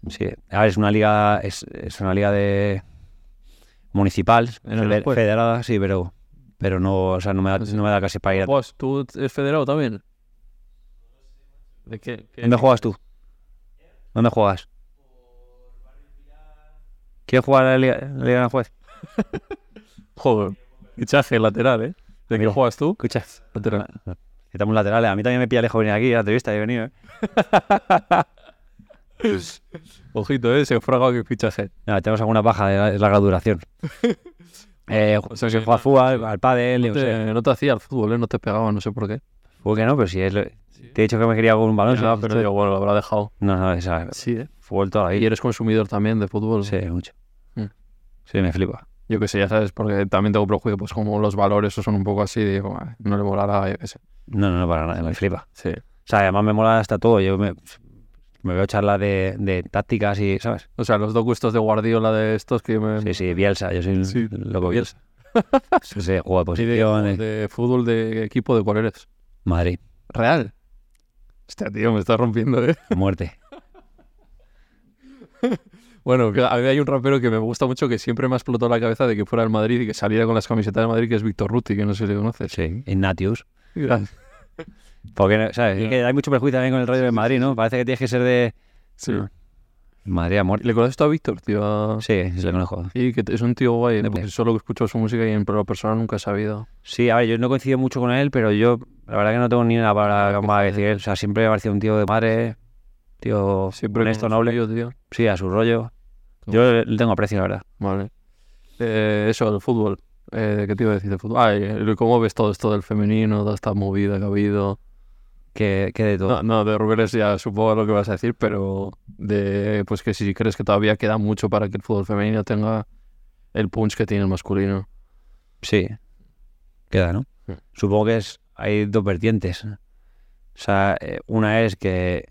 Sí, a ver, es una liga, es, es una liga de municipal, feder- federada, sí, pero, pero no, o sea, no me da, no me da casi para ir. a- ¿Juegas tú es federado también? ¿De qué? qué- ¿Dónde juegas tú? ¿Dónde juegas? ¿Quieres jugar a la liga, la liga de Ajuez? Joder, fichaje lateral, ¿eh? ¿De qué juegas tú? Lateral. Necesitamos laterales. A mí también me pilla lejos venir aquí a la entrevista. He venido, ¿eh? Ojito, ¿eh? Se fraga que fichaje. Nada, tenemos alguna baja de larga duración. eh, O sea se que juega al fútbol, al pádel, No qué te, no te hacía el fútbol, ¿eh? No te pegaba, no sé por qué. ¿Por qué no? Pero si es lo- te he dicho que me quería con un balón. Sí, pero esto- digo, bueno, lo habrá dejado. No, no, esa, Sí, ¿eh? fútbol toda la Y vida. eres consumidor también de fútbol. Sí, mucho. Mm. Sí, me flipa. Yo que sé, ya sabes, porque también tengo prejuicio, pues como los valores son un poco así, digo, "Ah, no le molará, yo qué sé. No, no, no, para nada, me flipa. Sí. O sea, además me mola hasta todo. Yo me, me veo charlas de, de tácticas y, ¿sabes? O sea, los dos gustos de Guardiola de estos que me... Sí, sí, Bielsa. Yo soy Sí, loco Bielsa. Sí, sí, juego de posición. de- de fútbol de equipo de cuál eres. Madrid. Real. Hostia, tío, me estás rompiendo, ¿eh? Muerte. Bueno, a mí hay un rapero que me gusta mucho que siempre me ha explotado la cabeza de que fuera del Madrid y que saliera con las camisetas de Madrid, que es Víctor Ruti, que no sé si le conoces. Sí. Ignatius. Gracias. Porque, ¿sabes? Es que hay mucho prejuicio también con el rollo de Madrid, ¿no? Parece que tienes que ser de Sí. Madrid a muerte. ¿Le conoces tú a Víctor, tío? Sí, sí le conozco. Sí, que es un tío guay, porque pues. solo escucho su música y en lo personal nunca he sabido. Sí, a ver, yo no coincido mucho con él, pero yo la verdad que no tengo ni una palabra para decir él. O sea, siempre me ha parecido un tío de madre, tío Siempre honesto, noble. suyo, tío. Sí, a su rollo. Yo le tengo aprecio, la verdad. Vale. Eh, eso, el fútbol. Eh, ¿Qué te iba a decir de fútbol? Ah, y, ¿cómo ves todo esto del femenino, toda esta movida que ha habido? Que, que de todo. No, no, de Rubeles ya supongo lo que vas a decir, pero de pues que si crees que todavía queda mucho para que el fútbol femenino tenga el punch que tiene el masculino. Sí, queda, ¿no? Sí. Supongo que es hay dos vertientes. O sea, eh, una es que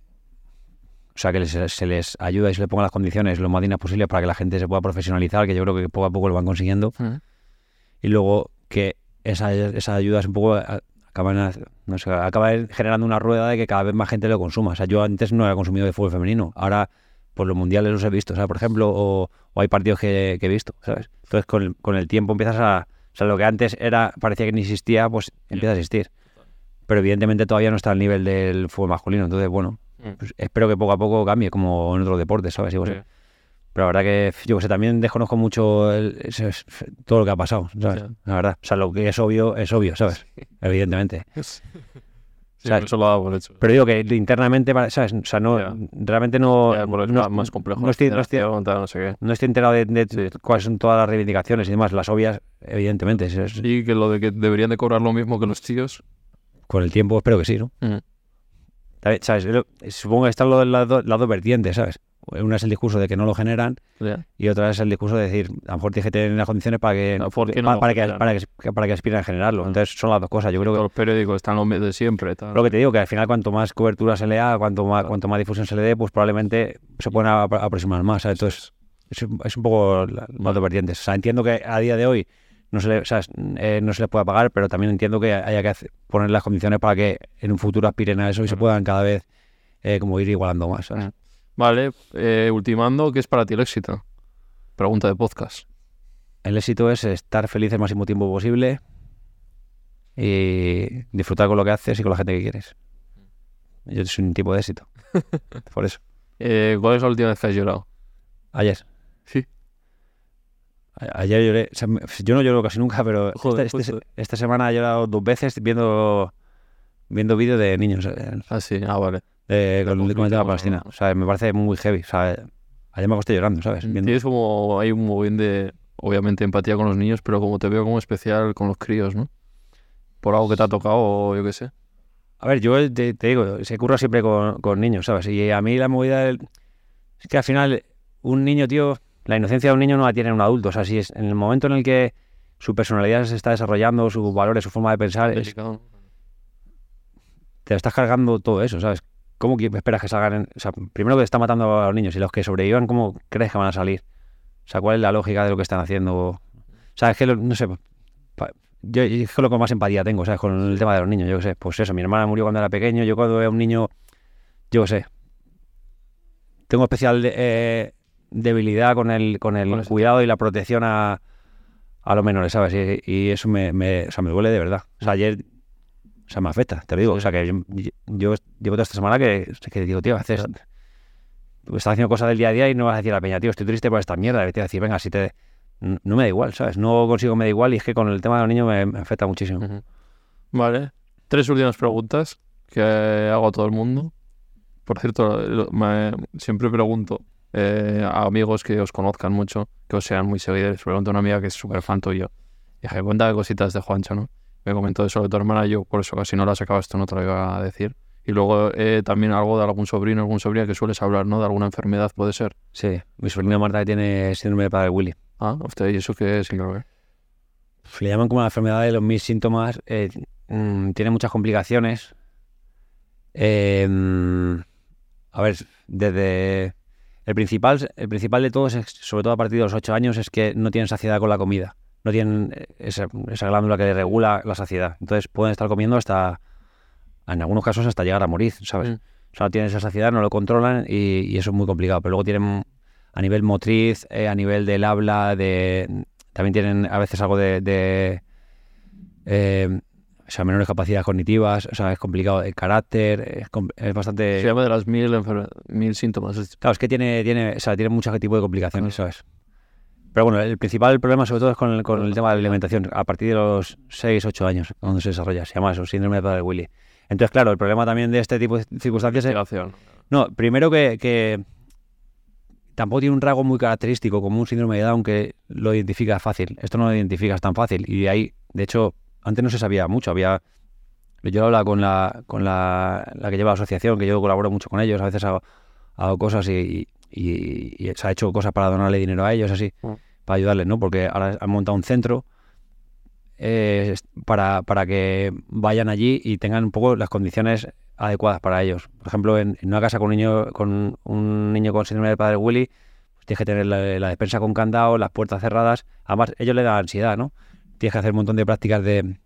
o sea, que les- se les ayuda y se les ponga las condiciones lo más dignas posibles para que la gente se pueda profesionalizar, que yo creo que poco a poco lo van consiguiendo. Y luego que esa, esa ayuda es un poco a- acaban, no sé, acaba generando una rueda de que cada vez más gente lo consuma. O sea, yo antes no había consumido de fútbol femenino, ahora por los mundiales los he visto, o sea, por ejemplo, o, o hay partidos que, que he visto, ¿sabes? Entonces con el, con el tiempo empiezas a... O sea, lo que antes era parecía que ni existía, pues empieza a existir. Pero evidentemente todavía no está al nivel del fútbol masculino. Entonces, bueno, pues espero que poco a poco cambie, como en otros deportes, ¿sabes? Sí. Pero la verdad que, yo que sé, también desconozco mucho el- todo lo que ha pasado, ¿sabes? La verdad. O sea, lo que es obvio, es obvio, ¿sabes? Evidentemente. Sí, ¿Sabes? eso lo ha dado por hecho. Pero digo que internamente, ¿sabes? O sea, no, realmente no, eso no, es más complejo. no estoy, no, estoy, no, no sé qué. no estoy enterado de, cuáles son todas las reivindicaciones y demás. Las obvias, evidentemente. es- es- Y que lo de que deberían de cobrar lo mismo que los tíos. Con el tiempo espero que sí, ¿no? Mm. ¿Sabes? Supongo que están lo- las, dos- las dos vertientes, ¿sabes? Una es el discurso de que no lo generan y otra es el discurso de decir, a lo mejor tienes que tener las condiciones para que, Ah, ¿por qué no pa- lo para, que, para, que, para que aspiren a generarlo. Ah. Entonces son las dos cosas. Yo creo que Todos los periódicos están lo de siempre. Tal. lo que te digo, que al final cuanto más cobertura se le da, cuanto más, cuanto más difusión se le dé, pues probablemente se pueden aproximar más. ¿sabes? Entonces, es, un- es un poco la- las dos vertientes. O sea, entiendo que a día de hoy no se, le, o sea, eh, no se les pueda pagar, pero también entiendo que haya que hacer- poner las condiciones para que en un futuro aspiren a eso y se puedan cada vez eh, como ir igualando más. Vale, eh, ultimando, ¿qué es para ti el éxito? Pregunta de podcast. El éxito es estar feliz el máximo tiempo posible y disfrutar con lo que haces y con la gente que quieres. Yo soy un tipo de éxito. Por eso. Eh, ¿Cuál es la última vez que has llorado? Ayer. Sí. A- Ayer lloré. o sea, me- yo no lloro casi nunca, pero Joder, esta, este- esta semana he llorado dos veces viendo viendo vídeos de niños eh, Ah, sí, ah, vale. De, con, el tema ¿no? Palestina. O sea, me parece muy heavy. O sea, ayer me acosté llorando, ¿sabes? Viendo- Tienes como, hay un bien de, obviamente, empatía con los niños, pero como te veo como especial con los críos, ¿no? Por algo que te ha tocado o yo qué sé. A ver, yo te, te digo, se curra siempre con, con niños, ¿sabes? Y a mí la movida del- es que al final un niño, tío, la inocencia de un niño no la tiene un adulto. O sea, si es en el momento en el que su personalidad se está desarrollando, sus valores, su forma de pensar, es- te estás cargando todo eso, ¿sabes? ¿Cómo que esperas que salgan? en- O sea, primero que está matando a los niños y los que sobrevivan, ¿cómo crees que van a salir? O sea, ¿cuál es la lógica de lo que están haciendo? O sea, es que, lo- no sé, yo es lo que más empatía tengo, ¿sabes? Con el tema de los niños, yo qué sé. Pues eso, mi hermana murió cuando era pequeño, yo cuando veo a un niño, yo qué sé. Tengo especial de- eh, debilidad con el, con el cuidado y la protección a, a los menores, ¿sabes? Y, y eso me, me- o sea, me duele de verdad. O sea, ayer, o sea, me afecta, te lo digo. O sea, que yo, yo llevo toda esta semana que, que digo, tío, haces, estás haciendo cosas del día a día y no vas a decir a la peña, tío, estoy triste por esta mierda. Y te voy a decir, venga, si te... No me da igual, ¿sabes? No consigo me da igual y es que con el tema de los niños me, me afecta muchísimo. Vale. Tres últimas preguntas que hago a todo el mundo. Por cierto, me- siempre pregunto eh, a amigos que os conozcan mucho, que os sean muy seguidores. Pregunto a una amiga que es súper fan tuyo. Y dije, cuéntame cositas de Juancho, ¿no? Me comentó eso de tu hermana, yo por eso casi no la sacaba esto, no te lo iba a decir. Y luego eh, también algo de algún sobrino, algún sobrina que sueles hablar, ¿no? De alguna enfermedad, puede ser. Sí, mi sobrina Marta que tiene síndrome de padre Willy. Ah, hostia, ¿y eso qué es? Sin ver. Le llaman como la enfermedad de los mil síntomas. eh, mm, tiene muchas complicaciones. Eh, mm, a ver, desde... El principal, el principal de todos, es, sobre todo a partir de los 8 años, es que no tienen saciedad con la comida. No tienen esa, esa glándula que regula la saciedad. Entonces pueden estar comiendo hasta, en algunos casos, hasta llegar a morir, ¿sabes? Mm. O sea, no tienen esa saciedad, no lo controlan y, y eso es muy complicado. Pero luego tienen a nivel motriz, eh, a nivel del habla, de también tienen a veces algo de, de, eh, o sea, menores capacidades cognitivas, o sea, es complicado el carácter, es, es bastante... Se llama de las mil, mil síntomas. Claro, es que tiene, tiene, o sea, tiene muchos tipos de complicaciones, ¿sabes? Pero bueno, el principal problema sobre todo es con el, con el tema de la alimentación, a partir de los 6, 8 años, cuando se desarrolla, se llama eso, síndrome de padre Willy. Entonces, claro, el problema también de este tipo de circunstancias es... No, primero que, que tampoco tiene un rasgo muy característico como un síndrome de Down que lo identifica fácil. Esto no lo identificas tan fácil. Y de ahí, de hecho, antes no se sabía mucho. Había. Yo hablaba con la, con la, la que lleva la asociación, que yo colaboro mucho con ellos. A veces hago, hago cosas y, y- y se ha hecho cosas para donarle dinero a ellos, así, Mm. para ayudarles, ¿no? Porque ahora han montado un centro eh, para, para que vayan allí y tengan un poco las condiciones adecuadas para ellos. Por ejemplo, en, en una casa con un niño con un niño con síndrome del padre Willy, pues tienes que tener la, la despensa con candado, las puertas cerradas. Además, ellos le dan ansiedad, ¿no? Tienes que hacer un montón de prácticas de,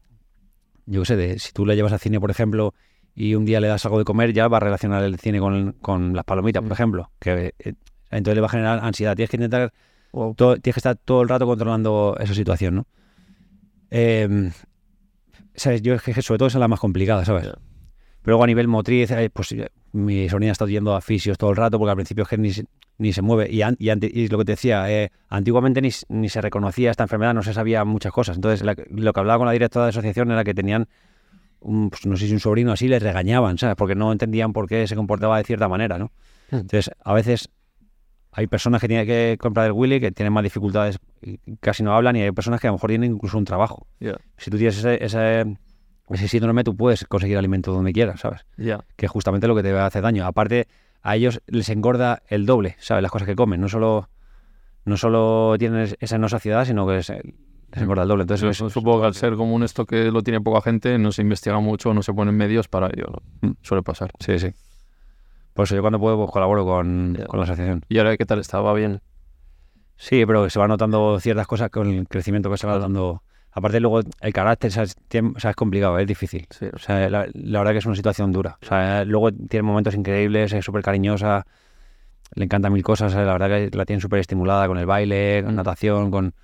yo qué sé, de si tú le llevas al cine, por ejemplo, y un día le das algo de comer, ya va a relacionar el cine con, con las palomitas, por Mm. ejemplo. Que eh, entonces le va a generar ansiedad. Tienes que intentar Wow. todo- tienes que estar todo el rato controlando esa situación, ¿no? Eh, ¿sabes? Yo es que sobre todo esa es la más complicada, ¿sabes? Pero luego a nivel motriz, eh, pues eh, mi sobrina está yendo a fisios todo el rato porque al principio es que ni, se- ni se mueve. Y, an- y, ante- y lo que te decía, eh, antiguamente ni, ni se reconocía esta enfermedad, no se sabía muchas cosas. Entonces la- lo que hablaba con la directora de asociación era que tenían, un, pues, no sé si un sobrino así, les regañaban, ¿sabes? Porque no entendían por qué se comportaba de cierta manera, ¿no? Hmm. Entonces, a veces hay personas que tienen que comprar el Willy que tienen más dificultades y casi no hablan y hay personas que a lo mejor tienen incluso un trabajo. Si tú tienes ese, ese, ese síndrome, tú puedes conseguir alimento donde quieras, ¿sabes? Que es justamente lo que te va a hacer daño. Aparte, a ellos les engorda el doble, ¿sabes? Las cosas que comen. No solo, no solo tienen es- esa no saciedad, sino que les, les engorda el doble. Entonces, supongo que al ser común esto que lo tiene poca gente, no se investiga mucho, no se ponen medios para ello. Mm. Suele pasar. Sí, sí. Por eso yo cuando puedo pues, colaboro con, la asociación. ¿Y ahora qué tal está? ¿Va bien? Sí, pero se van notando ciertas cosas con el crecimiento que se va dando. Aparte, luego el carácter, ¿sabes? Tiene- o sea, es complicado, es difícil. Sí. O sea, la, la verdad que es una situación dura. O sea, luego tiene momentos increíbles, es súper cariñosa, le encantan mil cosas. La verdad que la tiene súper estimulada con el baile, con natación, con...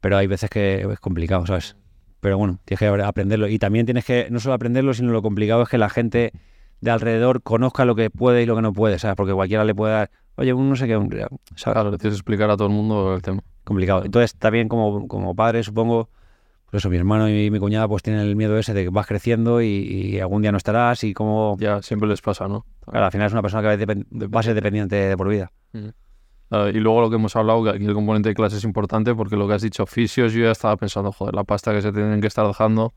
Pero hay veces que es complicado, ¿sabes? Pero bueno, tienes que aprenderlo. Y también tienes que, no solo aprenderlo, sino lo complicado es que la gente de alrededor conozca lo que puede y lo que no puede, ¿sabes? Porque cualquiera le puede dar, oye, un no sé qué. ¿sabes? Claro, tienes que explicar a todo el mundo el tema. complicado. Entonces, también como, como padre, supongo, pues eso, mi hermano y mi cuñada pues tienen el miedo ese de que vas creciendo y, y algún día no estarás y como... Ya siempre les pasa, ¿no? Claro, al final es una persona que va a depen- va a ser dependiente de por vida. Ah, y luego lo que hemos hablado, que aquí el componente de clase es importante porque lo que has dicho, fisios, yo ya estaba pensando, joder, la pasta que se tienen que estar dejando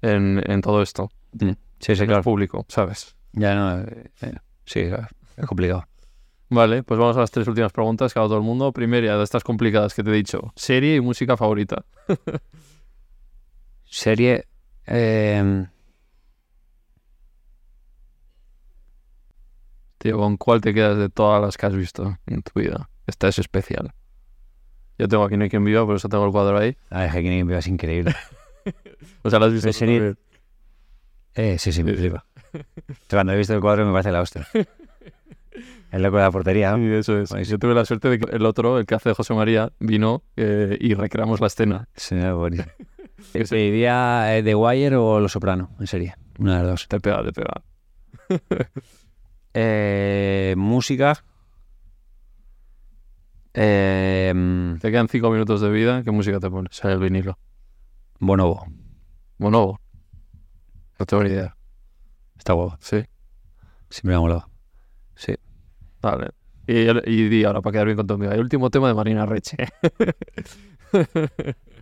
en, en todo esto. Sí, sí, en el público, ¿sabes? Ya no... eh, eh, sí, claro, es complicado. Vale, pues vamos a las tres últimas preguntas que hago a todo el mundo. Primera de estas complicadas que te he dicho, serie y música favorita. Serie... eh, Tío, ¿con cuál te quedas de todas las que has visto en tu vida? Esta es especial. Yo tengo aquí No hay quien viva, por eso tengo el cuadro ahí. ah, es que Killing Eve es increíble. O sea, lo has visto. Serie-. Eh, sí, sí, me flipa. Cuando he visto el cuadro me parece la hostia. El loco de la portería. ¿no? Sí, eso es. Buenísimo. Yo tuve la suerte de que el otro, el que hace de José María, vino eh, y recreamos la escena. Sí. Que se- ¿Pediría eh, The Wire o Los Soprano? En serie. Una de las dos. Te pega, te pega. Eh, música. Eh, Te quedan cinco minutos de vida. ¿Qué música te pones? En el vinilo. Bonobo. Bonobo. No tengo ni idea. Está guapo. Sí. Siempre me ha molado. Sí. Vale. Y, y di ahora, para quedar bien con tu amiga. El último tema de Marina Reche.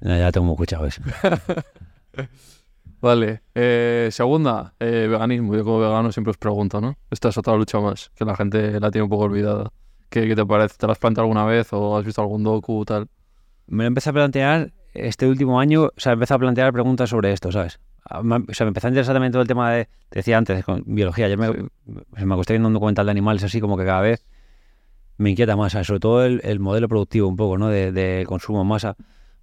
Ya, ya tengo escuchado eso. Vale. Eh, segunda, eh, veganismo. Yo como vegano siempre os pregunto, ¿no? Esta es otra lucha más, que la gente la tiene un poco olvidada. ¿Qué, qué te parece? ¿Te la has planteado alguna vez o has visto algún docu tal? Me lo empecé a plantear este último año, o sea, empecé a plantear preguntas sobre esto, ¿sabes? A- me- O sea, me empezó a interesar también todo el tema de, te decía antes, con biología. Yo me, Sí. me acosté viendo un documental de animales así como que cada vez me inquieta más, ¿sabes? sobre todo el, el modelo productivo un poco, ¿no? De, de consumo en masa.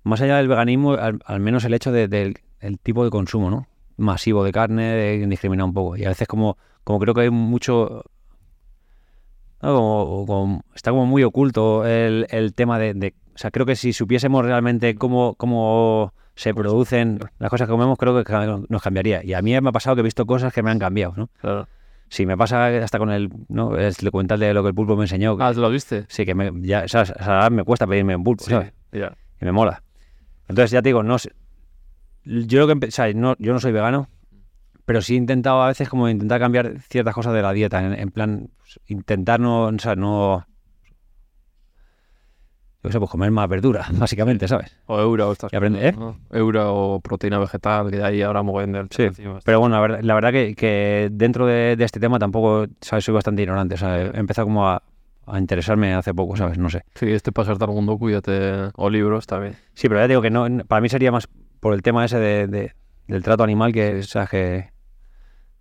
Más allá del veganismo, al, al menos el hecho de- del el tipo de consumo, ¿no? Masivo de carne, indiscriminado un poco. Y a veces como, como creo que hay mucho... ¿no? Como- como- está como muy oculto el, el tema de, de- O sea, creo que si supiésemos realmente cómo, cómo se producen las cosas que comemos, creo que nos cambiaría. Y a mí me ha pasado que he visto cosas que me han cambiado, ¿no? Claro. Sí, me pasa hasta con el, ¿no? el documental de lo que el pulpo me enseñó. Ah, ¿te lo viste? Sí, que me, ya, o sea, me cuesta pedirme un pulpo, ¿sabes? Ya. Y me mola. Entonces, ya te digo, no sé. Yo lo que o sea, no, yo no soy vegano, pero sí he intentado a veces como intentar cambiar ciertas cosas de la dieta. En, en plan, pues, intentar no, o sea, no. Yo sé, pues comer más verdura, básicamente, ¿sabes? O eura o estas Y aprende- ¿eh? ¿no? O proteína vegetal, que de ahí ahora mogollón del Sí, encima. Pero bueno, la verdad, la verdad que, que dentro de, de este tema tampoco, ¿sabes? Soy bastante ignorante, o sea, he empezado como a, a interesarme hace poco, ¿sabes? No sé. Sí, este pasarte algún docu ya te... o libros también. Sí, pero ya digo que no, para mí sería más por el tema ese de, de- del trato animal que, ¿sabes? que,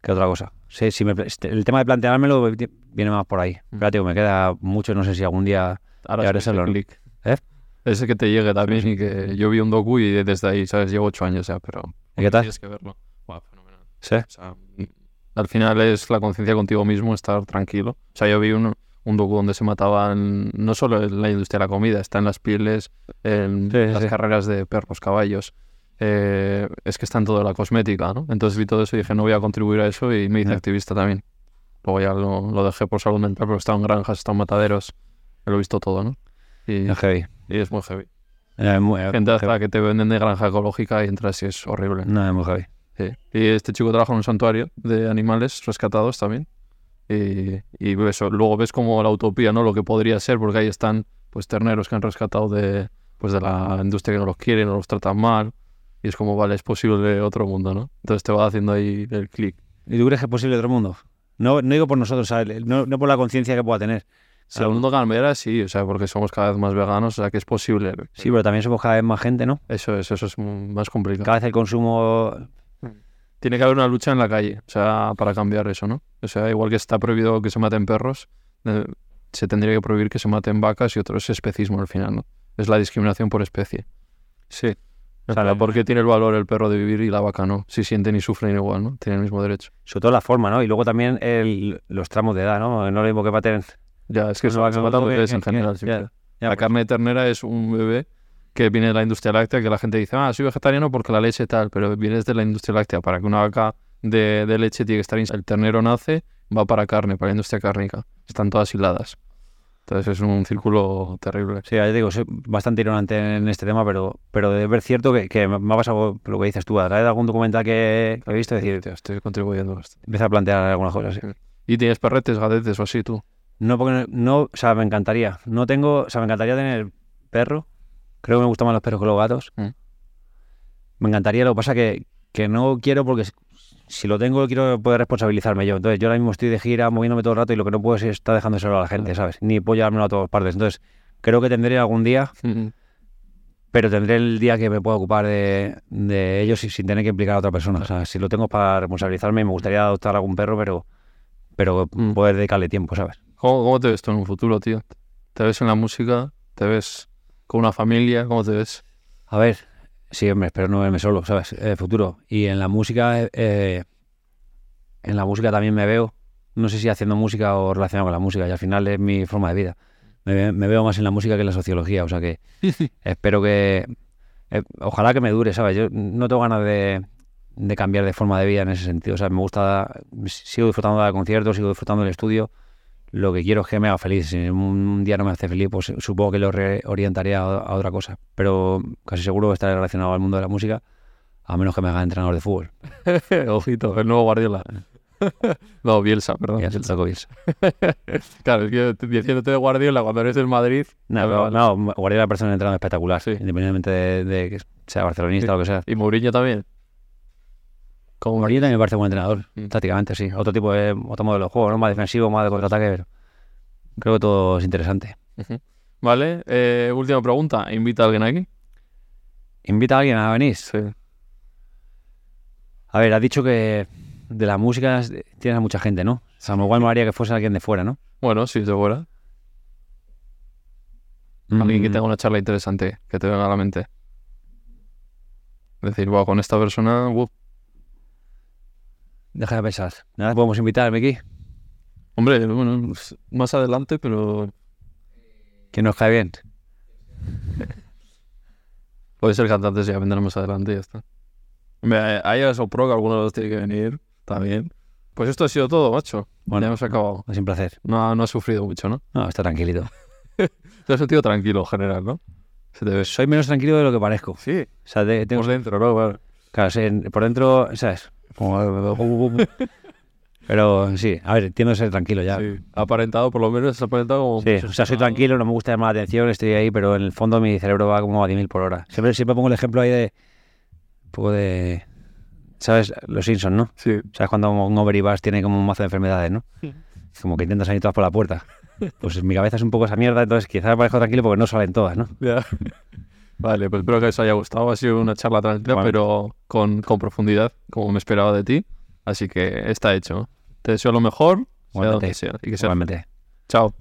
que otra cosa. Sí, sí me- este, el tema de planteármelo viene más por ahí. Pero ya te digo, me queda mucho, no sé si algún día... Ahora es ese se lo- clic. ¿Eh? Ese que te llegue también y que yo vi un docu y desde ahí, ¿sabes? Llevo ocho años ya, pero... ¿Y qué tal? Tienes que verlo. Buah, fenomenal. Sí. O sea, mm, al final es la conciencia contigo mismo, estar tranquilo. O sea, yo vi un, un docu donde se mataban, no solo en la industria de la comida, está en las pieles, en sí, las sí. carreras de perros, caballos. Eh, es que está en toda la cosmética, ¿no? Entonces vi todo eso y dije, no voy a contribuir a eso y me hice Ya. activista también. Luego ya lo, lo dejé por salud mental, pero he estado en granjas, he estado en mataderos, lo he visto todo, ¿no? Y, Es heavy. y es muy heavy. Eh, muy- eh, Gente heavy. que te venden de granja ecológica y entras y es horrible. No, es muy heavy. Sí. Y este chico trabaja en un santuario de animales rescatados también. Y, y eso, luego ves como la utopía, ¿no? Lo que podría ser, porque ahí están pues terneros que han rescatado de, pues, de la industria que no los quiere, no los tratan mal. Y es como, vale, es posible otro mundo, ¿no? Entonces te va haciendo ahí el clic. ¿Y tú crees que es posible otro mundo? No, no digo por nosotros, ¿sabes? No, no por la conciencia que pueda tener. Si el mundo cambiara, sí, o sea, porque somos cada vez más veganos, o sea, que es posible. Sí, pero también somos cada vez más gente, ¿no? Eso es, eso es más complicado. Cada vez el consumo... Tiene que haber una lucha en la calle, o sea, para cambiar eso, ¿no? O sea, igual que está prohibido que se maten perros, eh, se tendría que prohibir que se maten vacas y otro es especismo al final, ¿no? Es la discriminación por especie. Sí. O sea, ¿por qué tiene el valor el perro de vivir y la vaca no? Si sienten y sufren igual, ¿no? Tienen el mismo derecho. Sobre todo la forma, ¿no? Y luego también el, los tramos de edad, ¿no? No lo mismo que maten... Ya, es que se, matan bebés en que- general. ya, siempre. ya, la pues. carne de ternera es un bebé que viene de la industria láctea, que la gente dice, ah, soy vegetariano porque la leche tal, pero vienes de la industria láctea. Para que una vaca de, de leche tiene que estar... El ternero nace, va para carne, para la industria cárnica. Están todas hiladas. Entonces es un círculo terrible. Sí, ya digo, soy bastante ignorante en este tema, pero, pero de ver cierto que, que me ha pasado lo que dices tú, a través de algún documental que, he visto, decir, Hostia, estoy contribuyendo empieza a plantear algunas cosas. sí. ¿Y tienes perretes, gatetes o así tú? No, porque no, o sea, me encantaría. No tengo, o sea, me encantaría tener perro. Creo que me gustan más los perros que los gatos. Mm. Me encantaría, lo que pasa que, que no quiero porque si- lo tengo quiero poder responsabilizarme yo. Entonces yo ahora mismo estoy de gira moviéndome todo el rato y lo que no puedo es estar dejándoselo a la gente, ¿sabes? Ni puedo llevármelo a todas partes. Entonces creo que tendré algún día, pero tendré el día que me pueda ocupar de, de ellos y sin tener que implicar a otra persona. O sea, si lo tengo para responsabilizarme, me gustaría adoptar algún perro, pero, pero Mm. poder dedicarle tiempo, ¿sabes? ¿Cómo, ¿Cómo te ves tú en un futuro, tío? ¿Te ves en la música? ¿Te ves con una familia? ¿Cómo te ves? A ver, Sí, hombre, espero no verme solo, ¿sabes? Eh, futuro. Y en la música, eh, en la música también me veo, no sé si haciendo música o relacionado con la música, y al final es mi forma de vida. Me, me veo más en la música que en la sociología, o sea que espero que, eh, ojalá que me dure, ¿sabes? Yo no tengo ganas de, de cambiar de forma de vida en ese sentido, o sea, me gusta, sigo disfrutando de conciertos, sigo disfrutando del estudio, lo que quiero es que me haga feliz. Si un día no me hace feliz, pues supongo que lo reorientaría a, a otra cosa. Pero casi seguro estaré relacionado al mundo de la música, a menos que me haga entrenador de fútbol. Ojito, el nuevo Guardiola. no, Bielsa, perdón. Ya se toco Bielsa. Claro, es que diciéndote de Guardiola cuando eres del Madrid. No, pero, no, Guardiola me parece un entrenador espectacular, Sí. independientemente de, de que sea barcelonista o lo que sea. Y Mourinho también. Como Mourinho también me parece buen entrenador, Mm. tácticamente, sí. Otro tipo de, otro modelo de juego, ¿no? Más defensivo, más de contraataque, pero creo que todo es interesante. Vale, eh, última pregunta. ¿Invita a alguien aquí? ¿Invita a alguien a venir? Sí. A ver, has dicho que de la música tienes a mucha gente, ¿no? O sea, igual me haría que fuese alguien de fuera, ¿no? Bueno, si te fuera. Alguien que Mm, tenga una charla interesante, que te venga a la mente. Decir, wow, con esta persona, uf. Deja de pensar. Nada, podemos invitar, Miki. Hombre, bueno, más adelante, pero Que nos cae bien. puede ser cantantes ya vendrán más adelante y ya está. Hombre, hay a Sopro, que alguno de los tiene que venir también. Pues esto ha sido todo, macho. Bueno, ya hemos acabado. Es un placer. No, no has sufrido mucho, ¿no? No, está tranquilito. Te has sentido tranquilo en general, ¿no? Se te ve. Soy menos tranquilo de lo que parezco. Sí, O sea, de- tengo- por dentro, ¿no? Claro. por dentro, ¿sabes? Como- Pero sí, a ver, tiendo a ser tranquilo ya. Sí, Sí. Aparentado, por lo menos, aparentado como... o sea, soy tranquilo, no me gusta llamar la atención, estoy ahí, pero en el fondo mi cerebro va como a 10.000 por hora. Siempre, siempre pongo el ejemplo ahí de... Un poco de... ¿Sabes? Los Simpsons, ¿no? Sí. ¿Sabes cuando un over y Bass tiene como un mazo de enfermedades, no? Sí. Como que intentan salir todas por la puerta. Pues en mi cabeza es un poco esa mierda, entonces quizás parezco tranquilo porque no salen todas, ¿no? Ya. Vale, pues espero que os haya gustado. Ha sido una charla tranquila, pero con, con profundidad, como me esperaba de ti. Así que está hecho. Te deseo lo mejor, sea donde sea. Y que sea. Igualmente. Chao.